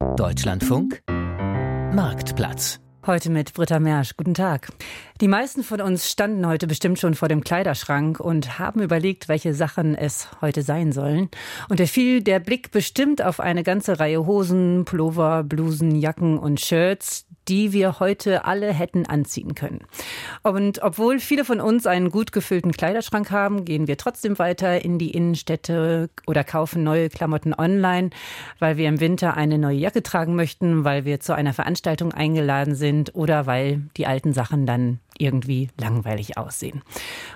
Deutschlandfunk Marktplatz Heute mit Britta Mersch. Guten Tag. Die meisten von uns standen heute bestimmt schon vor dem Kleiderschrank und haben überlegt, welche Sachen es heute sein sollen. Und da fiel der Blick bestimmt auf eine ganze Reihe Hosen, Pullover, Blusen, Jacken und Shirts, die wir heute alle hätten anziehen können. Und obwohl viele von uns einen gut gefüllten Kleiderschrank haben, gehen wir trotzdem weiter in die Innenstädte oder kaufen neue Klamotten online, weil wir im Winter eine neue Jacke tragen möchten, weil wir zu einer Veranstaltung eingeladen sind oder weil die alten Sachen dann irgendwie langweilig aussehen.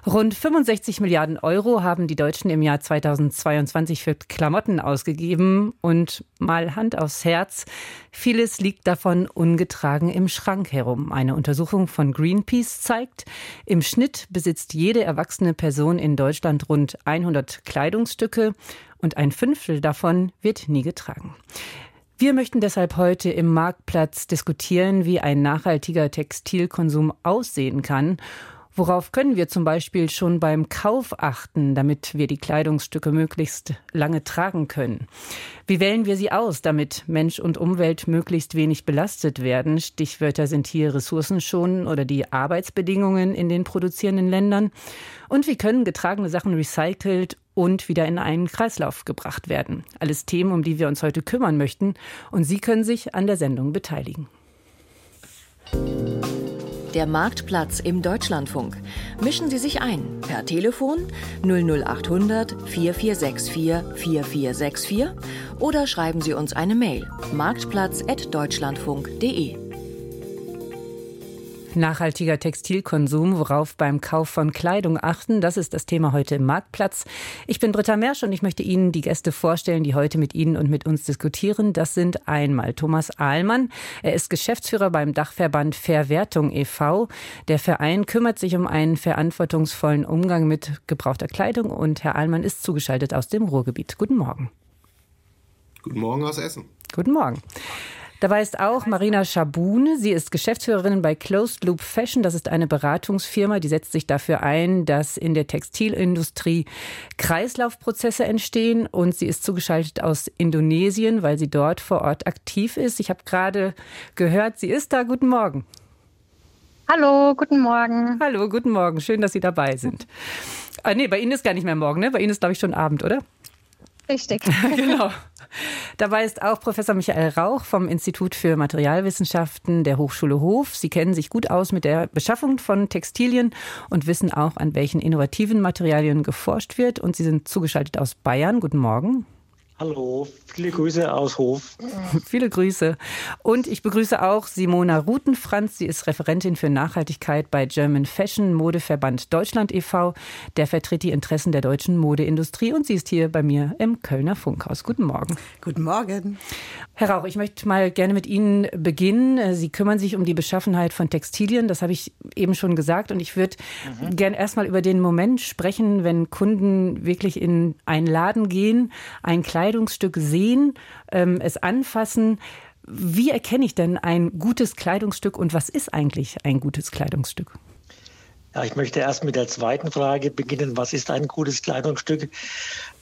Rund 65 Milliarden Euro haben die Deutschen im Jahr 2022 für Klamotten ausgegeben und mal Hand aufs Herz, vieles liegt davon ungetragen im Schrank herum. Eine Untersuchung von Greenpeace zeigt, im Schnitt besitzt jede erwachsene Person in Deutschland rund 100 Kleidungsstücke und ein Fünftel davon wird nie getragen. Wir möchten deshalb heute im Marktplatz diskutieren, wie ein nachhaltiger Textilkonsum aussehen kann. Worauf können wir zum Beispiel schon beim Kauf achten, damit wir die Kleidungsstücke möglichst lange tragen können? Wie wählen wir sie aus, damit Mensch und Umwelt möglichst wenig belastet werden? Stichwörter sind hier Ressourcenschonen oder die Arbeitsbedingungen in den produzierenden Ländern. Und wie können getragene Sachen recycelt und wieder in einen Kreislauf gebracht werden. Alles Themen, um die wir uns heute kümmern möchten. Und Sie können sich an der Sendung beteiligen. Der Marktplatz im Deutschlandfunk. Mischen Sie sich ein per Telefon 00800 4464 4464 oder schreiben Sie uns eine Mail marktplatz.deutschlandfunk.de. Nachhaltiger Textilkonsum, worauf beim Kauf von Kleidung achten, das ist das Thema heute im Marktplatz. Ich bin Britta Mersch und ich möchte Ihnen die Gäste vorstellen, die heute mit Ihnen und mit uns diskutieren. Das sind einmal Thomas Ahlmann. Er ist Geschäftsführer beim Dachverband Verwertung e.V. Der Verein kümmert sich um einen verantwortungsvollen Umgang mit gebrauchter Kleidung und Herr Ahlmann ist zugeschaltet aus dem Ruhrgebiet. Guten Morgen. Guten Morgen aus Essen. Guten Morgen. Dabei ist auch Marina Schabune. Sie ist Geschäftsführerin bei Closed Loop Fashion. Das ist eine Beratungsfirma, die setzt sich dafür ein, dass in der Textilindustrie Kreislaufprozesse entstehen. Und sie ist zugeschaltet aus Indonesien, weil sie dort vor Ort aktiv ist. Ich habe gerade gehört, sie ist da. Guten Morgen. Hallo, guten Morgen. Hallo, guten Morgen. Schön, dass Sie dabei sind. Ah, nee, bei Ihnen ist gar nicht mehr morgen, ne? Bei Ihnen ist, glaube ich, schon Abend, oder? Richtig. genau. Dabei ist auch Professor Michael Rauch vom Institut für Materialwissenschaften der Hochschule Hof. Sie kennen sich gut aus mit der Beschaffung von Textilien und wissen auch, an welchen innovativen Materialien geforscht wird. Und Sie sind zugeschaltet aus Bayern. Guten Morgen. Hallo, viele Grüße aus Hof. Viele Grüße. Und ich begrüße auch Simona Rutenfranz. Sie ist Referentin für Nachhaltigkeit bei German Fashion Modeverband Deutschland e.V. Der vertritt die Interessen der deutschen Modeindustrie und sie ist hier bei mir im Kölner Funkhaus. Guten Morgen. Guten Morgen. Herr Rauch, ich möchte mal gerne mit Ihnen beginnen. Sie kümmern sich um die Beschaffenheit von Textilien. Das habe ich eben schon gesagt. Und ich würde mhm. gerne erstmal über den Moment sprechen, wenn Kunden wirklich in einen Laden gehen, ein Kleid Kleidungsstück sehen, ähm, es anfassen. Wie erkenne ich denn ein gutes Kleidungsstück und was ist eigentlich ein gutes Kleidungsstück? Ja, ich möchte erst mit der zweiten Frage beginnen. Was ist ein gutes Kleidungsstück?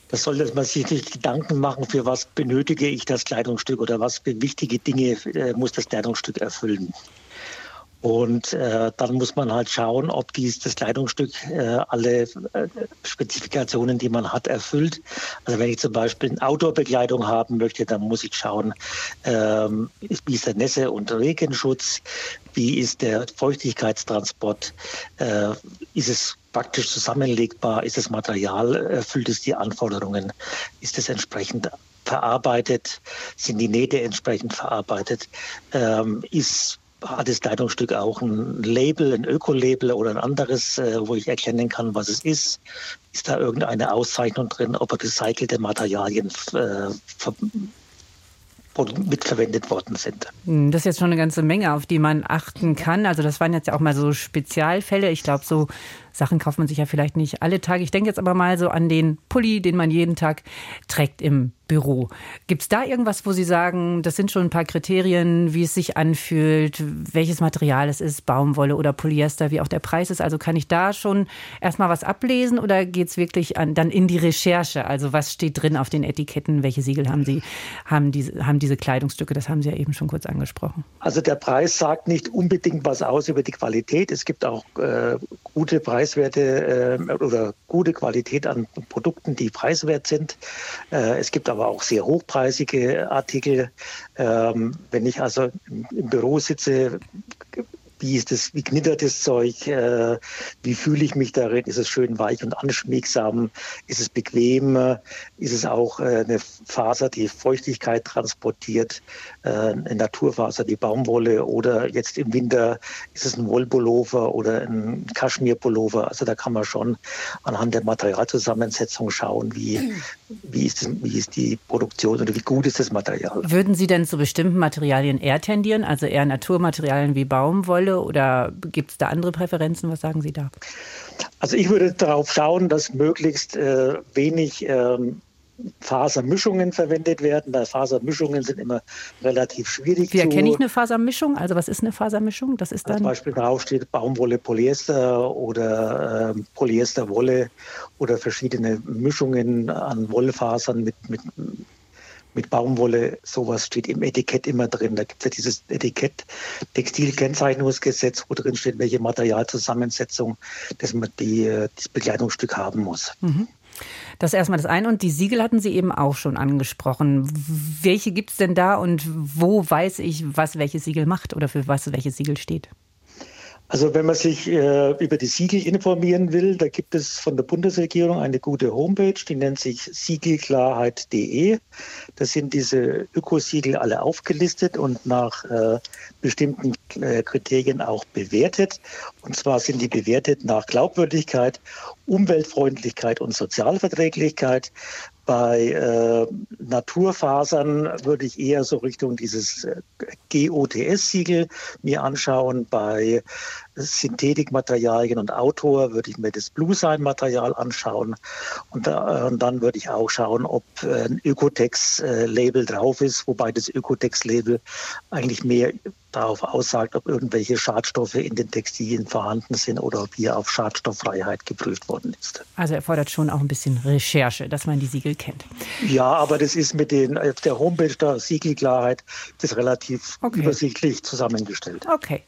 Das sollte man sich nicht Gedanken machen, für was benötige ich das Kleidungsstück oder was für wichtige Dinge äh, muss das Kleidungsstück erfüllen. Und äh, dann muss man halt schauen, ob dies das Kleidungsstück äh, alle äh, Spezifikationen, die man hat, erfüllt. Also wenn ich zum Beispiel eine Outdoor-Bekleidung haben möchte, dann muss ich schauen, ähm, wie ist der Nässe- und Regenschutz, wie ist der Feuchtigkeitstransport, äh, ist es praktisch zusammenlegbar, ist das Material, erfüllt es die Anforderungen, ist es entsprechend verarbeitet, sind die Nähte entsprechend verarbeitet, ähm, ist hat das Kleidungsstück auch ein Label, ein Öko-Label oder ein anderes, äh, wo ich erkennen kann, was es ist? Ist da irgendeine Auszeichnung drin, ob recycelte Materialien äh, mitverwendet worden sind. Hm, das ist jetzt schon eine ganze Menge, auf die man achten kann. Also das waren jetzt auch mal so Spezialfälle. Ich glaube, so Sachen kauft man sich ja vielleicht nicht alle Tage. Ich denke jetzt aber mal so an den Pulli, den man jeden Tag trägt im Büro. Gibt es da irgendwas, wo Sie sagen, das sind schon ein paar Kriterien, wie es sich anfühlt, welches Material es ist, Baumwolle oder Polyester, wie auch der Preis ist? Also kann ich da schon erstmal was ablesen oder geht es wirklich an, dann in die Recherche? Also was steht drin auf den Etiketten? Welche Siegel haben Sie, haben diese, haben diese Kleidungsstücke? Das haben Sie ja eben schon kurz angesprochen. Also der Preis sagt nicht unbedingt was aus über die Qualität. Es gibt auch äh, gute Preiswerte äh, oder gute Qualität an Produkten, die preiswert sind. Äh, es gibt aber auch sehr hochpreisige Artikel. Ähm, wenn ich also im Büro sitze, wie ist das, wie knittert das Zeug, äh, wie fühle ich mich darin, ist es schön weich und anschmiegsam, ist es bequem, ist es auch äh, eine Faser, die Feuchtigkeit transportiert, äh, eine Naturfaser, die Baumwolle? Oder jetzt im Winter ist es ein Wollpullover oder ein Kaschmirpullover, also da kann man schon anhand der Materialzusammensetzung schauen, wie, wie, ist das, wie ist die Produktion oder wie gut ist das Material. Würden Sie denn zu bestimmten Materialien eher tendieren, also eher Naturmaterialien wie Baumwolle Wolle oder gibt es da andere Präferenzen? Was sagen Sie da? Also ich würde darauf schauen, dass möglichst äh, wenig ähm, Fasermischungen verwendet werden, weil Fasermischungen sind immer relativ schwierig. Wie erkenne ich eine Fasermischung? Also was ist eine Fasermischung? Das ist dann zum Beispiel drauf steht Baumwolle, Polyester oder äh, Polyesterwolle oder verschiedene Mischungen an Wollfasern mit, mit mit Baumwolle, sowas steht im Etikett immer drin. Da gibt es ja dieses Etikett Textilkennzeichnungsgesetz, wo drin steht, welche Materialzusammensetzung das, die, das Bekleidungsstück haben muss. Mhm. Das ist erstmal das eine. Und die Siegel hatten Sie eben auch schon angesprochen. Welche gibt es denn da und wo weiß ich, was welches Siegel macht oder für was welches Siegel steht? Also wenn man sich äh, über die Siegel informieren will, da gibt es von der Bundesregierung eine gute Homepage, die nennt sich siegelklarheit.de. Da sind diese Ökosiegel alle aufgelistet und nach äh, bestimmten äh, Kriterien auch bewertet. Und zwar sind die bewertet nach Glaubwürdigkeit, Umweltfreundlichkeit und Sozialverträglichkeit. Bei äh, Naturfasern würde ich eher so Richtung dieses äh, GOTS-Siegel mir anschauen. Bei Synthetikmaterialien und Autor würde ich mir das Blue Sign-Material anschauen. Und, äh, und, dann würde ich auch schauen, ob äh, ein Ökotex-Label drauf ist, wobei das Ökotex-Label eigentlich mehr darauf aussagt, ob irgendwelche Schadstoffe in den Textilien vorhanden sind oder ob hier auf Schadstofffreiheit geprüft worden ist. Also erfordert schon auch ein bisschen Recherche, dass man die Siegel kennt. Ja, aber das ist mit den, auf der Homepage der Siegelklarheit das relativ okay. übersichtlich zusammengestellt. Okay.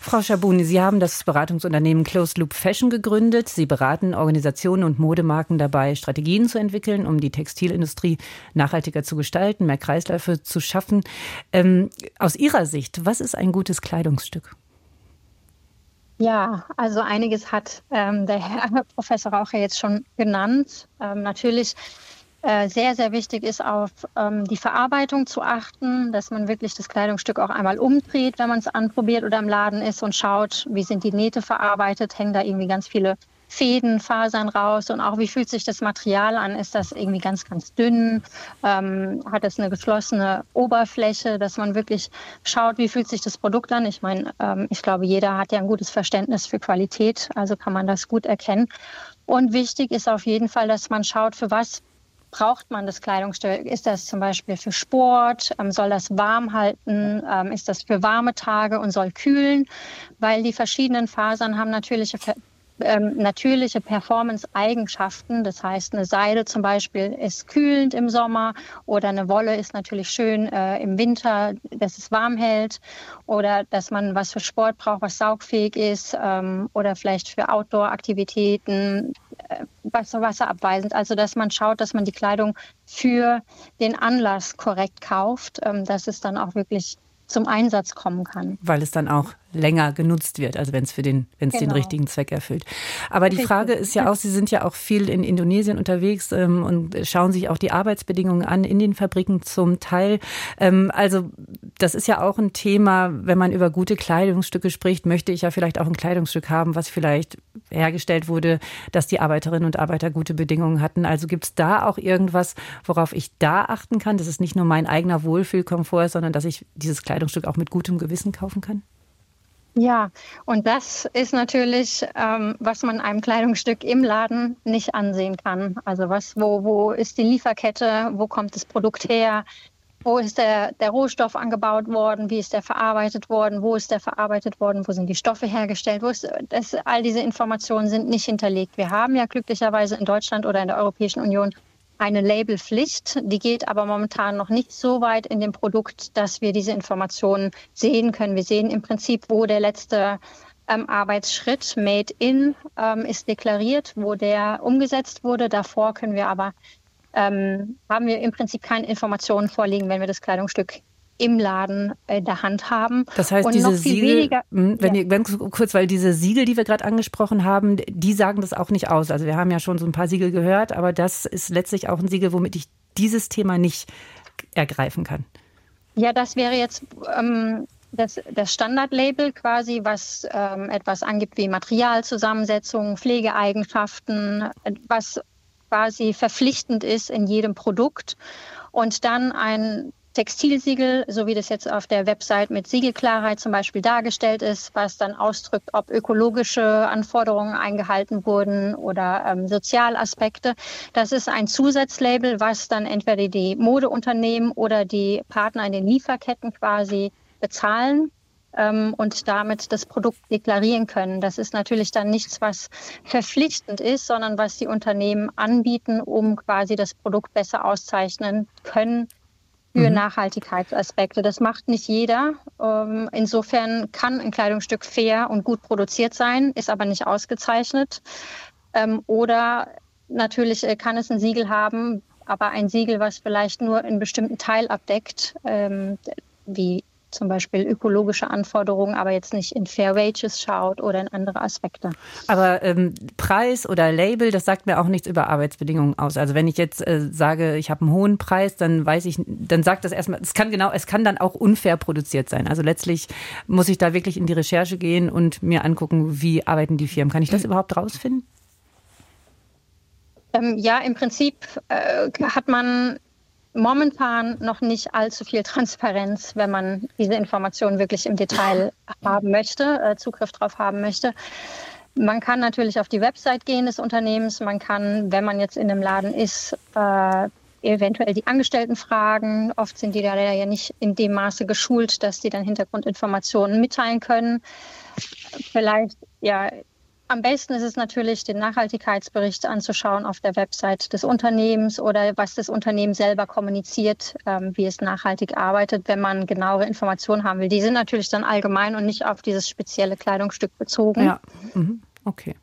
Frau Schabuni, Sie haben das Beratungsunternehmen Closed Loop Fashion gegründet. Sie beraten Organisationen und Modemarken dabei, Strategien zu entwickeln, um die Textilindustrie nachhaltiger zu gestalten, mehr Kreisläufe zu schaffen. Ähm, aus Ihrer Sicht, was ist ein gutes Kleidungsstück? Ja, also einiges hat ähm, der Herr Professor Raucher jetzt schon genannt. Ähm, natürlich sehr, sehr wichtig ist, auf ähm, die Verarbeitung zu achten, dass man wirklich das Kleidungsstück auch einmal umdreht, wenn man es anprobiert oder im Laden ist und schaut, wie sind die Nähte verarbeitet, hängen da irgendwie ganz viele Fäden, Fasern raus und auch wie fühlt sich das Material an? Ist das irgendwie ganz, ganz dünn? Ähm, hat es eine geschlossene Oberfläche, dass man wirklich schaut, wie fühlt sich das Produkt an? Ich meine, ähm, ich glaube, jeder hat ja ein gutes Verständnis für Qualität, also kann man das gut erkennen. Und wichtig ist auf jeden Fall, dass man schaut, für was braucht man das Kleidungsstück? Ist das zum Beispiel für Sport? Ähm, soll das warm halten? Ähm, ist das für warme Tage und soll kühlen? Weil die verschiedenen Fasern haben natürliche ähm, natürliche Performance-Eigenschaften. Das heißt, eine Seide zum Beispiel ist kühlend im Sommer oder eine Wolle ist natürlich schön äh, im Winter, dass es warm hält oder dass man was für Sport braucht, was saugfähig ist ähm, oder vielleicht für Outdoor-Aktivitäten äh, wasserabweisend. Also dass man schaut, dass man die Kleidung für den Anlass korrekt kauft, ähm, dass es dann auch wirklich zum Einsatz kommen kann. Weil es dann auch länger genutzt wird, also wenn es für den, wenn es genau. den richtigen Zweck erfüllt. Aber die Frage ist ja auch, Sie sind ja auch viel in Indonesien unterwegs ähm, und schauen sich auch die Arbeitsbedingungen an in den Fabriken zum Teil. Ähm, also das ist ja auch ein Thema, wenn man über gute Kleidungsstücke spricht, möchte ich ja vielleicht auch ein Kleidungsstück haben, was vielleicht hergestellt wurde, dass die Arbeiterinnen und Arbeiter gute Bedingungen hatten. Also gibt es da auch irgendwas, worauf ich da achten kann, dass es nicht nur mein eigener Wohlfühlkomfort ist, sondern dass ich dieses Kleidungsstück auch mit gutem Gewissen kaufen kann? Ja, und das ist natürlich, ähm, was man einem Kleidungsstück im Laden nicht ansehen kann. Also was, wo, wo ist die Lieferkette, wo kommt das Produkt her, wo ist der, der Rohstoff angebaut worden, wie ist der verarbeitet worden, wo ist der verarbeitet worden, wo sind die Stoffe hergestellt, wo ist, das, all diese Informationen sind nicht hinterlegt. Wir haben ja glücklicherweise in Deutschland oder in der Europäischen Union eine Labelpflicht. Die geht aber momentan noch nicht so weit in dem Produkt, dass wir diese Informationen sehen können. Wir sehen im Prinzip, wo der letzte ähm, Arbeitsschritt Made in ähm, ist deklariert, wo der umgesetzt wurde. Davor können wir aber ähm, haben wir im Prinzip keine Informationen vorliegen, wenn wir das Kleidungsstück im Laden in der Hand haben. Das heißt, und diese Siegel, weniger, hm, wenn ja. ihr, ganz kurz, weil diese Siegel, die wir gerade angesprochen haben, die sagen das auch nicht aus. Also wir haben ja schon so ein paar Siegel gehört, aber das ist letztlich auch ein Siegel, womit ich dieses Thema nicht ergreifen kann. Ja, das wäre jetzt ähm, das, das Standardlabel quasi, was ähm, etwas angibt wie Materialzusammensetzung, Pflegeeigenschaften, was quasi verpflichtend ist in jedem Produkt. Und dann ein Textilsiegel, so wie das jetzt auf der Website mit Siegelklarheit zum Beispiel dargestellt ist, was dann ausdrückt, ob ökologische Anforderungen eingehalten wurden oder ähm, Sozialaspekte. Das ist ein Zusatzlabel, was dann entweder die Modeunternehmen oder die Partner in den Lieferketten quasi bezahlen ähm, und damit das Produkt deklarieren können. Das ist natürlich dann nichts, was verpflichtend ist, sondern was die Unternehmen anbieten, um quasi das Produkt besser auszeichnen können für mhm. Nachhaltigkeitsaspekte. Das macht nicht jeder. Ähm, insofern kann ein Kleidungsstück fair und gut produziert sein, ist aber nicht ausgezeichnet. Ähm, oder natürlich äh, kann es ein Siegel haben, aber ein Siegel, was vielleicht nur einen bestimmten Teil abdeckt, ähm, wie zum Beispiel ökologische Anforderungen, aber jetzt nicht in Fair Wages schaut oder in andere Aspekte. Aber ähm, Preis oder Label, das sagt mir auch nichts über Arbeitsbedingungen aus. Also wenn ich jetzt äh, sage, ich habe einen hohen Preis, dann weiß ich, dann sagt das erstmal, es kann genau, es kann dann auch unfair produziert sein. Also letztlich muss ich da wirklich in die Recherche gehen und mir angucken, wie arbeiten die Firmen. Kann ich das überhaupt rausfinden? Ähm, ja, im Prinzip äh, hat man momentan noch nicht allzu viel Transparenz, wenn man diese Informationen wirklich im Detail haben möchte, äh, Zugriff darauf haben möchte. Man kann natürlich auf die Website gehen des Unternehmens. Man kann, wenn man jetzt in einem Laden ist, äh, eventuell die Angestellten fragen. Oft sind die da ja nicht in dem Maße geschult, dass die dann Hintergrundinformationen mitteilen können. Vielleicht ja am besten ist es natürlich, den Nachhaltigkeitsbericht anzuschauen auf der Website des Unternehmens oder was das Unternehmen selber kommuniziert, ähm, wie es nachhaltig arbeitet, wenn man genauere Informationen haben will. Die sind natürlich dann allgemein und nicht auf dieses spezielle Kleidungsstück bezogen. Ja, mhm. okay.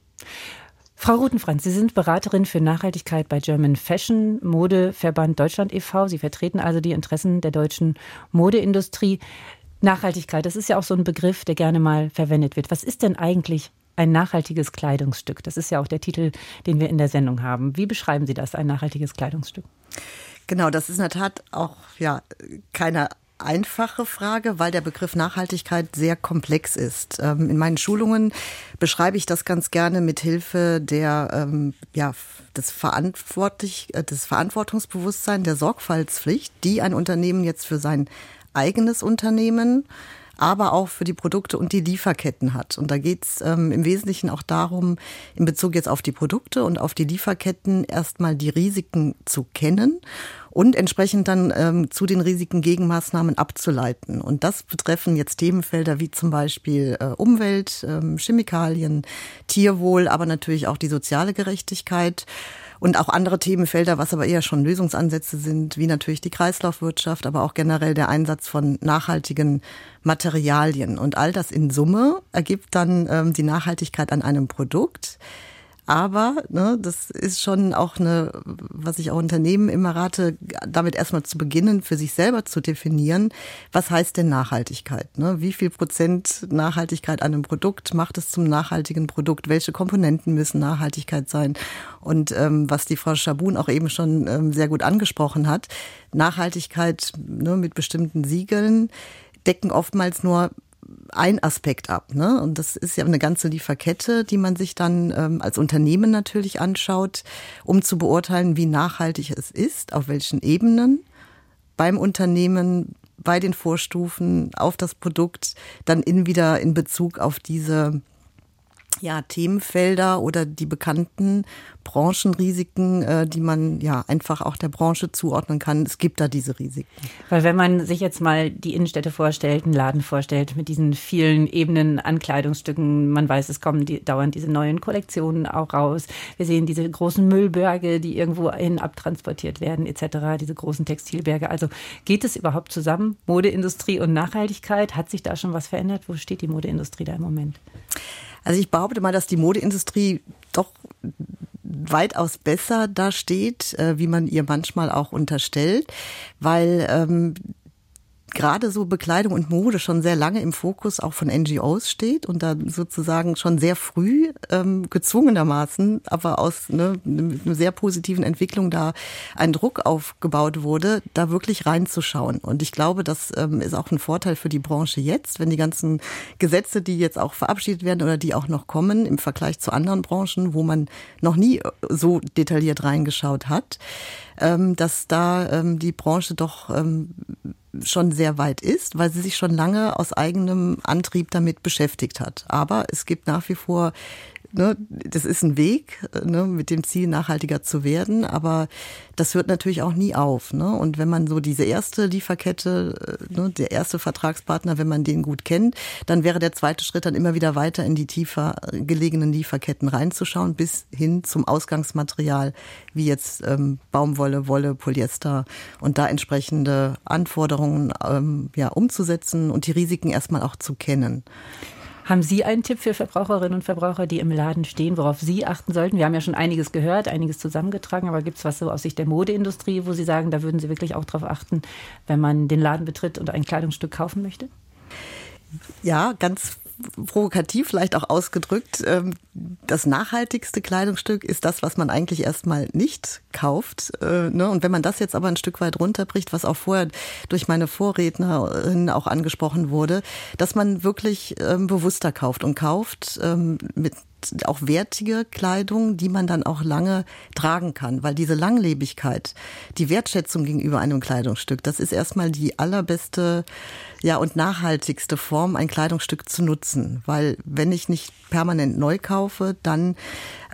Frau Rutenfranz, Sie sind Beraterin für Nachhaltigkeit bei German Fashion Modeverband Deutschland e.V. Sie vertreten also die Interessen der deutschen Modeindustrie. Nachhaltigkeit, das ist ja auch so ein Begriff, der gerne mal verwendet wird. Was ist denn eigentlich ein nachhaltiges Kleidungsstück. Das ist ja auch der Titel, den wir in der Sendung haben. Wie beschreiben Sie das, ein nachhaltiges Kleidungsstück? Genau, das ist in der Tat auch ja keine einfache Frage, weil der Begriff Nachhaltigkeit sehr komplex ist. Ähm, in meinen Schulungen beschreibe ich das ganz gerne mit Hilfe der ähm, ja des verantwortlich äh, des Verantwortungsbewusstseins der Sorgfaltspflicht, die ein Unternehmen jetzt für sein eigenes Unternehmen aber auch für die Produkte und die Lieferketten hat. Und da geht es ähm, im Wesentlichen auch darum, in Bezug jetzt auf die Produkte und auf die Lieferketten erstmal die Risiken zu kennen und entsprechend dann ähm, zu den Risiken Gegenmaßnahmen abzuleiten. Und das betreffen jetzt Themenfelder wie zum Beispiel äh, Umwelt, ähm, Chemikalien, Tierwohl, aber natürlich auch die soziale Gerechtigkeit und auch andere Themenfelder, was aber eher schon Lösungsansätze sind, wie natürlich die Kreislaufwirtschaft, aber auch generell der Einsatz von nachhaltigen Materialien. Und all das in Summe ergibt dann ähm, die Nachhaltigkeit an einem Produkt. Aber ne, das ist schon auch eine, was ich auch Unternehmen immer rate, damit erstmal zu beginnen, für sich selber zu definieren, was heißt denn Nachhaltigkeit? Ne? Wie viel Prozent Nachhaltigkeit an einem Produkt macht es zum nachhaltigen Produkt? Welche Komponenten müssen Nachhaltigkeit sein? Und ähm, was die Frau Schabun auch eben schon ähm, sehr gut angesprochen hat, Nachhaltigkeit ne, mit bestimmten Siegeln decken oftmals nur ein Aspekt ab. Ne? Und das ist ja eine ganze Lieferkette, die man sich dann ähm, als Unternehmen natürlich anschaut, um zu beurteilen, wie nachhaltig es ist, auf welchen Ebenen beim Unternehmen bei den Vorstufen auf das Produkt dann in wieder in Bezug auf diese ja, Themenfelder oder die bekannten Branchenrisiken, äh, die man ja einfach auch der Branche zuordnen kann. Es gibt da diese Risiken. Weil wenn man sich jetzt mal die Innenstädte vorstellt, einen Laden vorstellt mit diesen vielen Ebenen an Kleidungsstücken, man weiß, es kommen die, dauernd diese neuen Kollektionen auch raus. Wir sehen diese großen Müllberge, die irgendwo hin abtransportiert werden etc., diese großen Textilberge. Also geht es überhaupt zusammen? Modeindustrie und Nachhaltigkeit? Hat sich da schon was verändert? Wo steht die Modeindustrie da im Moment? Also ich behaupte mal, dass die Modeindustrie doch weitaus besser dasteht, äh, wie man ihr manchmal auch unterstellt, weil ähm, gerade so Bekleidung und Mode schon sehr lange im Fokus auch von NGOs steht und da sozusagen schon sehr früh ähm, gezwungenermaßen, aber aus ne, einer sehr positiven Entwicklung da ein Druck aufgebaut wurde, da wirklich reinzuschauen. Und ich glaube, das ähm, ist auch ein Vorteil für die Branche jetzt, wenn die ganzen Gesetze, die jetzt auch verabschiedet werden oder die auch noch kommen im Vergleich zu anderen Branchen, wo man noch nie so detailliert reingeschaut hat, dass da ähm, die Branche doch ähm, schon sehr weit ist, weil sie sich schon lange aus eigenem Antrieb damit beschäftigt hat. Aber es gibt nach wie vor ne, das ist ein Weg ne, mit dem Ziel, nachhaltiger zu werden, aber das hört natürlich auch nie auf. Ne? Und wenn man so diese erste Lieferkette, äh, ne, der erste Vertragspartner, wenn man den gut kennt, dann wäre der zweite Schritt dann immer wieder weiter in die tiefer gelegenen Lieferketten reinzuschauen, bis hin zum Ausgangsmaterial, wie jetzt ähm, Baumwolle, Wolle, Polyester und da entsprechende Anforderungen ähm, ja, umzusetzen und die Risiken erstmal auch zu kennen. Haben Sie einen Tipp für Verbraucherinnen und Verbraucher, die im Laden stehen, worauf Sie achten sollten? Wir haben ja schon einiges gehört, einiges zusammengetragen, aber gibt es was so aus Sicht der Modeindustrie, wo Sie sagen, da würden Sie wirklich auch darauf achten, wenn man den Laden betritt und ein Kleidungsstück kaufen möchte? Ja, ganz provokativ vielleicht auch ausgedrückt, ähm, das nachhaltigste Kleidungsstück ist das, was man eigentlich erstmal nicht kauft. Äh, ne? Und wenn man das jetzt aber ein Stück weit runterbricht, was auch vorher durch meine Vorrednerin auch angesprochen wurde, dass man wirklich ähm, bewusster kauft und kauft ähm, mit auch wertige Kleidung, die man dann auch lange tragen kann, weil diese Langlebigkeit, die Wertschätzung gegenüber einem Kleidungsstück, das ist erstmal die allerbeste ja und nachhaltigste Form, ein Kleidungsstück zu nutzen, weil wenn ich nicht permanent neu kaufe, dann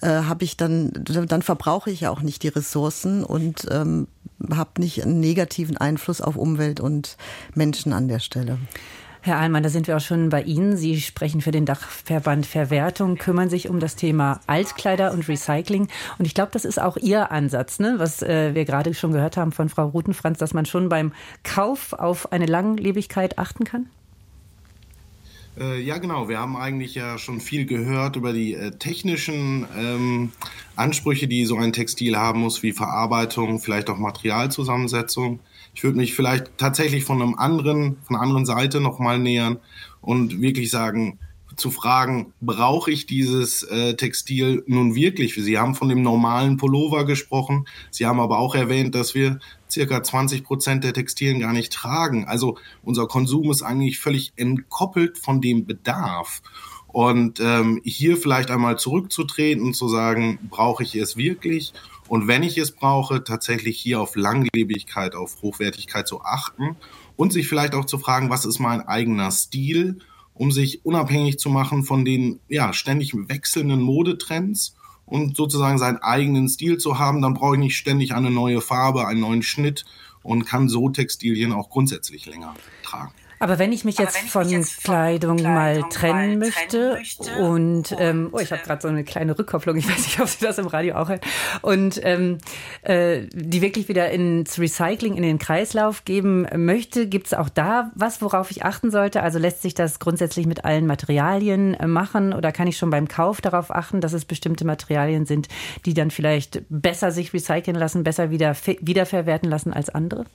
äh, habe ich dann dann verbrauche ich ja auch nicht die Ressourcen und ähm, habe nicht einen negativen Einfluss auf Umwelt und Menschen an der Stelle. Herr Ahlmann, da sind wir auch schon bei Ihnen. Sie sprechen für den Dachverband Verwertung, kümmern sich um das Thema Altkleider und Recycling. Und ich glaube, das ist auch Ihr Ansatz, ne? was äh, wir gerade schon gehört haben von Frau Rutenfranz, dass man schon beim Kauf auf eine Langlebigkeit achten kann? Äh, ja, genau. Wir haben eigentlich ja schon viel gehört über die äh, technischen ähm, Ansprüche, die so ein Textil haben muss, wie Verarbeitung, vielleicht auch Materialzusammensetzung. Ich würde mich vielleicht tatsächlich von einem anderen, von einer anderen Seite nochmal nähern und wirklich sagen, zu fragen, brauche ich dieses äh, Textil nun wirklich? Sie haben von dem normalen Pullover gesprochen. Sie haben aber auch erwähnt, dass wir circa 20 Prozent der Textilien gar nicht tragen. Also unser Konsum ist eigentlich völlig entkoppelt von dem Bedarf. Und ähm, hier vielleicht einmal zurückzutreten und zu sagen, brauche ich es wirklich? Und wenn ich es brauche, tatsächlich hier auf Langlebigkeit, auf Hochwertigkeit zu achten und sich vielleicht auch zu fragen, was ist mein eigener Stil, um sich unabhängig zu machen von den ja, ständig wechselnden Modetrends und sozusagen seinen eigenen Stil zu haben, dann brauche ich nicht ständig eine neue Farbe, einen neuen Schnitt und kann so Textilien auch grundsätzlich länger tragen. Aber wenn ich mich jetzt, ich von, jetzt Kleidung von, Kleidung mal trennen, mal möchte, möchte und, ähm, oh, ich habe gerade so eine kleine Rückkopplung, ich weiß nicht, ob Sie das im Radio auch hören, und ähm, äh, die wirklich wieder ins Recycling, in den Kreislauf geben möchte, gibt es auch da was, worauf ich achten sollte? Also lässt sich das grundsätzlich mit allen Materialien äh, machen oder kann ich schon beim Kauf darauf achten, dass es bestimmte Materialien sind, die dann vielleicht besser sich recyceln lassen, besser wieder wiederverwerten lassen als andere?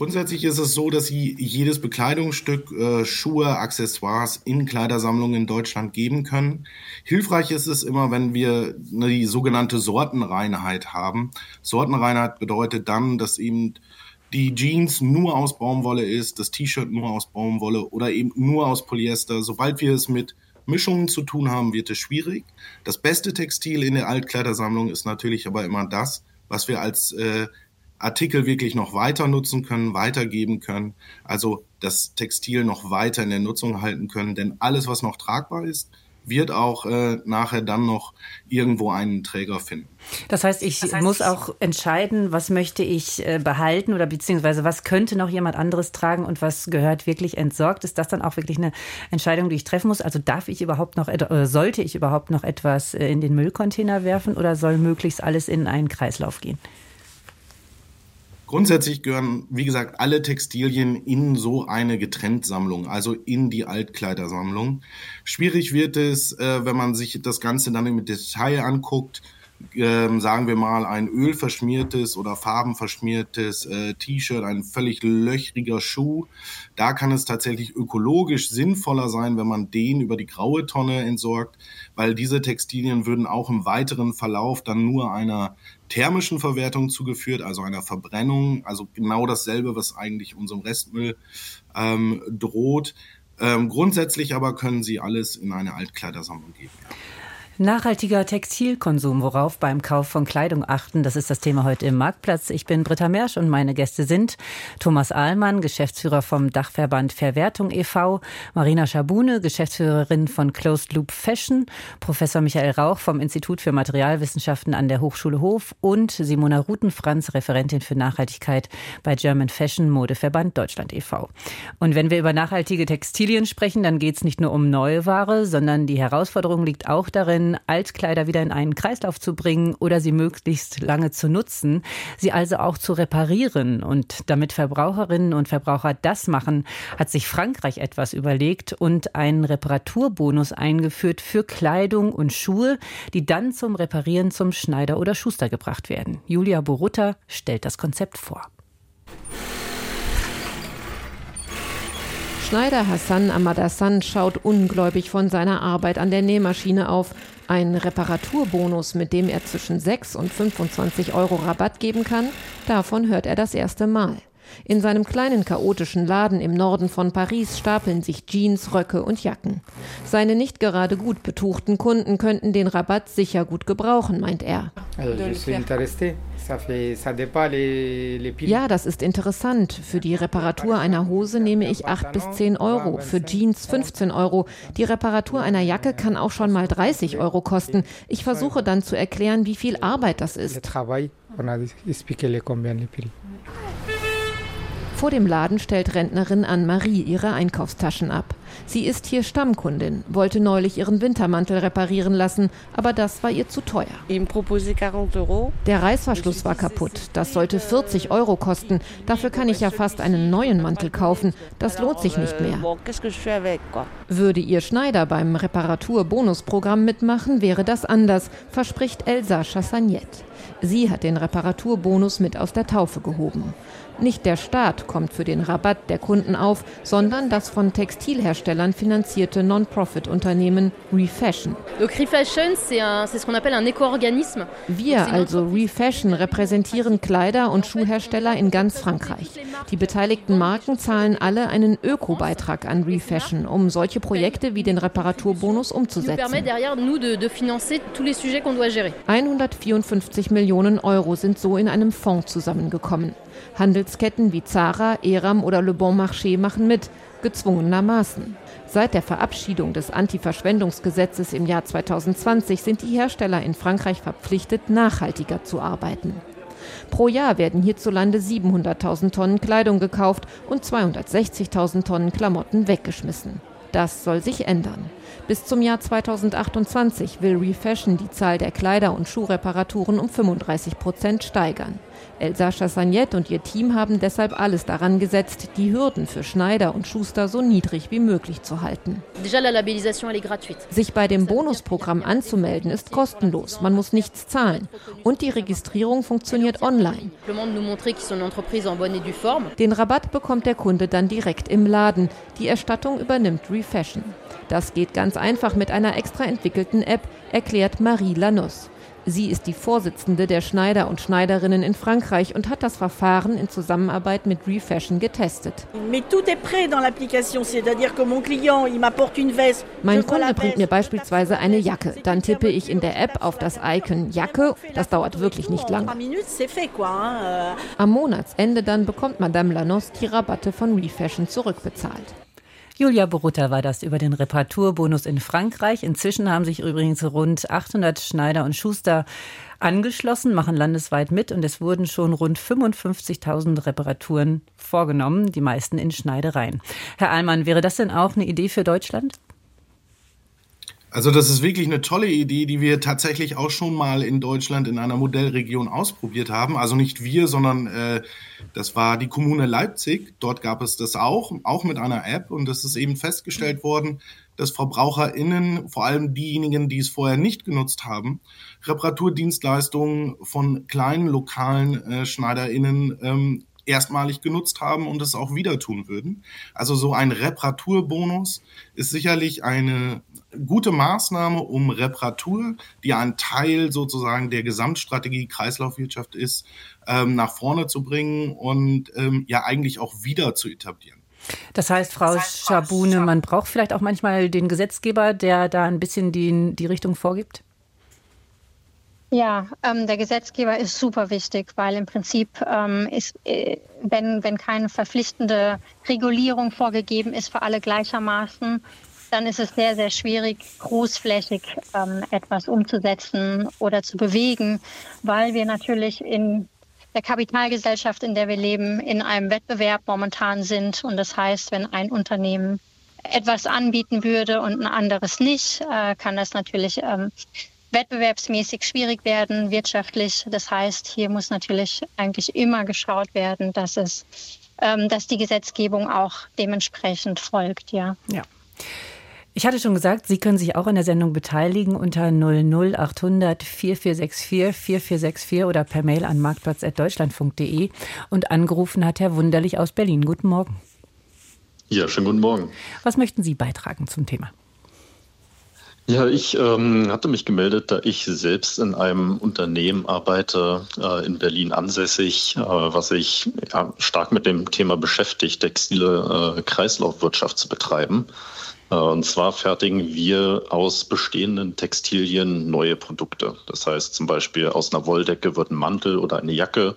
Grundsätzlich ist es so, dass Sie jedes Bekleidungsstück, äh, Schuhe, Accessoires in Kleidersammlungen in Deutschland geben können. Hilfreich ist es immer, wenn wir die sogenannte Sortenreinheit haben. Sortenreinheit bedeutet dann, dass eben die Jeans nur aus Baumwolle ist, das T-Shirt nur aus Baumwolle oder eben nur aus Polyester. Sobald wir es mit Mischungen zu tun haben, wird es schwierig. Das beste Textil in der Altkleidersammlung ist natürlich aber immer das, was wir als äh, Artikel wirklich noch weiter nutzen können, weitergeben können, also das Textil noch weiter in der Nutzung halten können. Denn alles, was noch tragbar ist, wird auch äh, nachher dann noch irgendwo einen Träger finden. Das heißt, ich das heißt, muss auch entscheiden, was möchte ich äh, behalten oder beziehungsweise was könnte noch jemand anderes tragen und was gehört wirklich entsorgt. Ist das dann auch wirklich eine Entscheidung, die ich treffen muss? Also darf ich überhaupt noch oder sollte ich überhaupt noch etwas äh, in den Müllcontainer werfen oder soll möglichst alles in einen Kreislauf gehen? Grundsätzlich gehören, wie gesagt, alle Textilien in so eine Getrenntsammlung, also in die Altkleidersammlung. Schwierig wird es, äh, wenn man sich das Ganze dann im Detail anguckt, ähm, sagen wir mal, ein ölverschmiertes oder farbenverschmiertes äh, T-Shirt, ein völlig löchriger Schuh. Da kann es tatsächlich ökologisch sinnvoller sein, wenn man den über die graue Tonne entsorgt, weil diese Textilien würden auch im weiteren Verlauf dann nur einer thermischen Verwertung zugeführt, also einer Verbrennung, also genau dasselbe, was eigentlich unserem Restmüll ähm, droht. Ähm, grundsätzlich aber können sie alles in eine Altkleidersammlung geben. Ja. Nachhaltiger Textilkonsum, worauf beim Kauf von Kleidung achten, das ist das Thema heute im Marktplatz. Ich bin Britta Mersch und meine Gäste sind Thomas Ahlmann, Geschäftsführer vom Dachverband Verwertung e.V., Marina Schabune, Geschäftsführerin von Closed Loop Fashion, Professor Michael Rauch vom Institut für Materialwissenschaften an der Hochschule Hof und Simona Rutenfranz, Referentin für Nachhaltigkeit bei German Fashion Modeverband Deutschland e.V. Und wenn wir über nachhaltige Textilien sprechen, dann geht es nicht nur um neue Ware, sondern die Herausforderung liegt auch darin, Altkleider wieder in einen Kreislauf zu bringen oder sie möglichst lange zu nutzen, sie also auch zu reparieren. Und damit Verbraucherinnen und Verbraucher das machen, hat sich Frankreich etwas überlegt und einen Reparaturbonus eingeführt für Kleidung und Schuhe, die dann zum Reparieren zum Schneider oder Schuster gebracht werden. Julia Borutta stellt das Konzept vor. Schneider Hassan Amadassan schaut ungläubig von seiner Arbeit an der Nähmaschine auf. Ein Reparaturbonus, mit dem er zwischen 6 und 25 Euro Rabatt geben kann, davon hört er das erste Mal. In seinem kleinen chaotischen Laden im Norden von Paris stapeln sich Jeans, Röcke und Jacken. Seine nicht gerade gut betuchten Kunden könnten den Rabatt sicher gut gebrauchen, meint er. Also, ja, das ist interessant. Für die Reparatur einer Hose nehme ich 8 bis 10 Euro, für Jeans 15 Euro. Die Reparatur einer Jacke kann auch schon mal 30 Euro kosten. Ich versuche dann zu erklären, wie viel Arbeit das ist. Vor dem Laden stellt Rentnerin Anne-Marie ihre Einkaufstaschen ab. Sie ist hier Stammkundin, wollte neulich ihren Wintermantel reparieren lassen, aber das war ihr zu teuer. Der Reißverschluss war kaputt. Das sollte 40 Euro kosten. Dafür kann ich ja fast einen neuen Mantel kaufen. Das lohnt sich nicht mehr. Würde ihr Schneider beim Reparaturbonusprogramm mitmachen, wäre das anders, verspricht Elsa Chassagnette. Sie hat den Reparaturbonus mit aus der Taufe gehoben. Nicht der Staat kommt für den Rabatt der Kunden auf, sondern das von Textilherstellern finanzierte Non-Profit-Unternehmen Refashion. Wir, also Refashion, repräsentieren Kleider- und Schuhhersteller in ganz Frankreich. Die beteiligten Marken zahlen alle einen Öko-Beitrag an Refashion, um solche Projekte wie den Reparaturbonus umzusetzen. 154 Millionen Euro sind so in einem Fonds zusammengekommen. Handelsketten wie Zara, Eram oder Le Bon Marché machen mit, gezwungenermaßen. Seit der Verabschiedung des Anti-Verschwendungsgesetzes im Jahr 2020 sind die Hersteller in Frankreich verpflichtet, nachhaltiger zu arbeiten. Pro Jahr werden hierzulande 700.000 Tonnen Kleidung gekauft und 260.000 Tonnen Klamotten weggeschmissen. Das soll sich ändern. Bis zum Jahr 2028 will Refashion die Zahl der Kleider- und Schuhreparaturen um 35 Prozent steigern. Elsa Chassagnette und ihr Team haben deshalb alles daran gesetzt, die Hürden für Schneider und Schuster so niedrig wie möglich zu halten. Sich bei dem Bonusprogramm anzumelden ist kostenlos. Man muss nichts zahlen. Und die Registrierung funktioniert online. Den Rabatt bekommt der Kunde dann direkt im Laden. Die Erstattung übernimmt Refashion. Das geht ganz einfach mit einer extra entwickelten App, erklärt Marie Lanus. Sie ist die Vorsitzende der Schneider und Schneiderinnen in Frankreich und hat das Verfahren in Zusammenarbeit mit Refashion getestet. Mein Kunde bringt mir beispielsweise eine Jacke. Dann tippe ich in der App auf das Icon Jacke. Das dauert wirklich nicht lang. Am Monatsende dann bekommt Madame Lanos die Rabatte von Refashion zurückbezahlt. Julia Borutta war das über den Reparaturbonus in Frankreich. Inzwischen haben sich übrigens rund 800 Schneider und Schuster angeschlossen, machen landesweit mit und es wurden schon rund 55.000 Reparaturen vorgenommen, die meisten in Schneidereien. Herr Allmann, wäre das denn auch eine Idee für Deutschland? Also das ist wirklich eine tolle Idee, die wir tatsächlich auch schon mal in Deutschland in einer Modellregion ausprobiert haben. Also nicht wir, sondern äh, das war die Kommune Leipzig. Dort gab es das auch, auch mit einer App. Und es ist eben festgestellt worden, dass VerbraucherInnen, vor allem diejenigen, die es vorher nicht genutzt haben, Reparaturdienstleistungen von kleinen lokalen äh, SchneiderInnen ähm, erstmalig genutzt haben und es auch wieder tun würden. Also so ein Reparaturbonus ist sicherlich eine gute Maßnahme, um Reparatur, die ein Teil sozusagen der Gesamtstrategie Kreislaufwirtschaft ist, ähm, nach vorne zu bringen und ähm, ja eigentlich auch wieder zu etablieren. Das heißt, Frau das heißt, Schabune, man braucht vielleicht auch manchmal den Gesetzgeber, der da ein bisschen die, die Richtung vorgibt? Ja, ähm, der Gesetzgeber ist super wichtig, weil im Prinzip ähm, ist, äh, wenn, wenn keine verpflichtende Regulierung vorgegeben ist für alle gleichermaßen, dann ist es sehr, sehr schwierig, großflächig ähm, etwas umzusetzen oder zu bewegen, weil wir natürlich in der Kapitalgesellschaft, in der wir leben, in einem Wettbewerb momentan sind. Und das heißt, wenn ein Unternehmen etwas anbieten würde und ein anderes nicht, äh, kann das natürlich ähm, wettbewerbsmäßig schwierig werden, wirtschaftlich. Das heißt, hier muss natürlich eigentlich immer geschaut werden, dass es, ähm, dass die Gesetzgebung auch dementsprechend folgt, ja. Ja. Ich hatte schon gesagt, Sie können sich auch an der Sendung beteiligen unter 00800 4464 4464 oder per Mail an marktplatz.deutschlandfunk.de. Und angerufen hat Herr Wunderlich aus Berlin. Guten Morgen. Ja, schönen guten Morgen. Was möchten Sie beitragen zum Thema? Ja, ich ähm, hatte mich gemeldet, da ich selbst in einem Unternehmen arbeite, äh, in Berlin ansässig, äh, was sich ja, stark mit dem Thema beschäftigt, textile äh, Kreislaufwirtschaft zu betreiben. Äh, und zwar fertigen wir aus bestehenden Textilien neue Produkte. Das heißt zum Beispiel aus einer Wolldecke wird ein Mantel oder eine Jacke.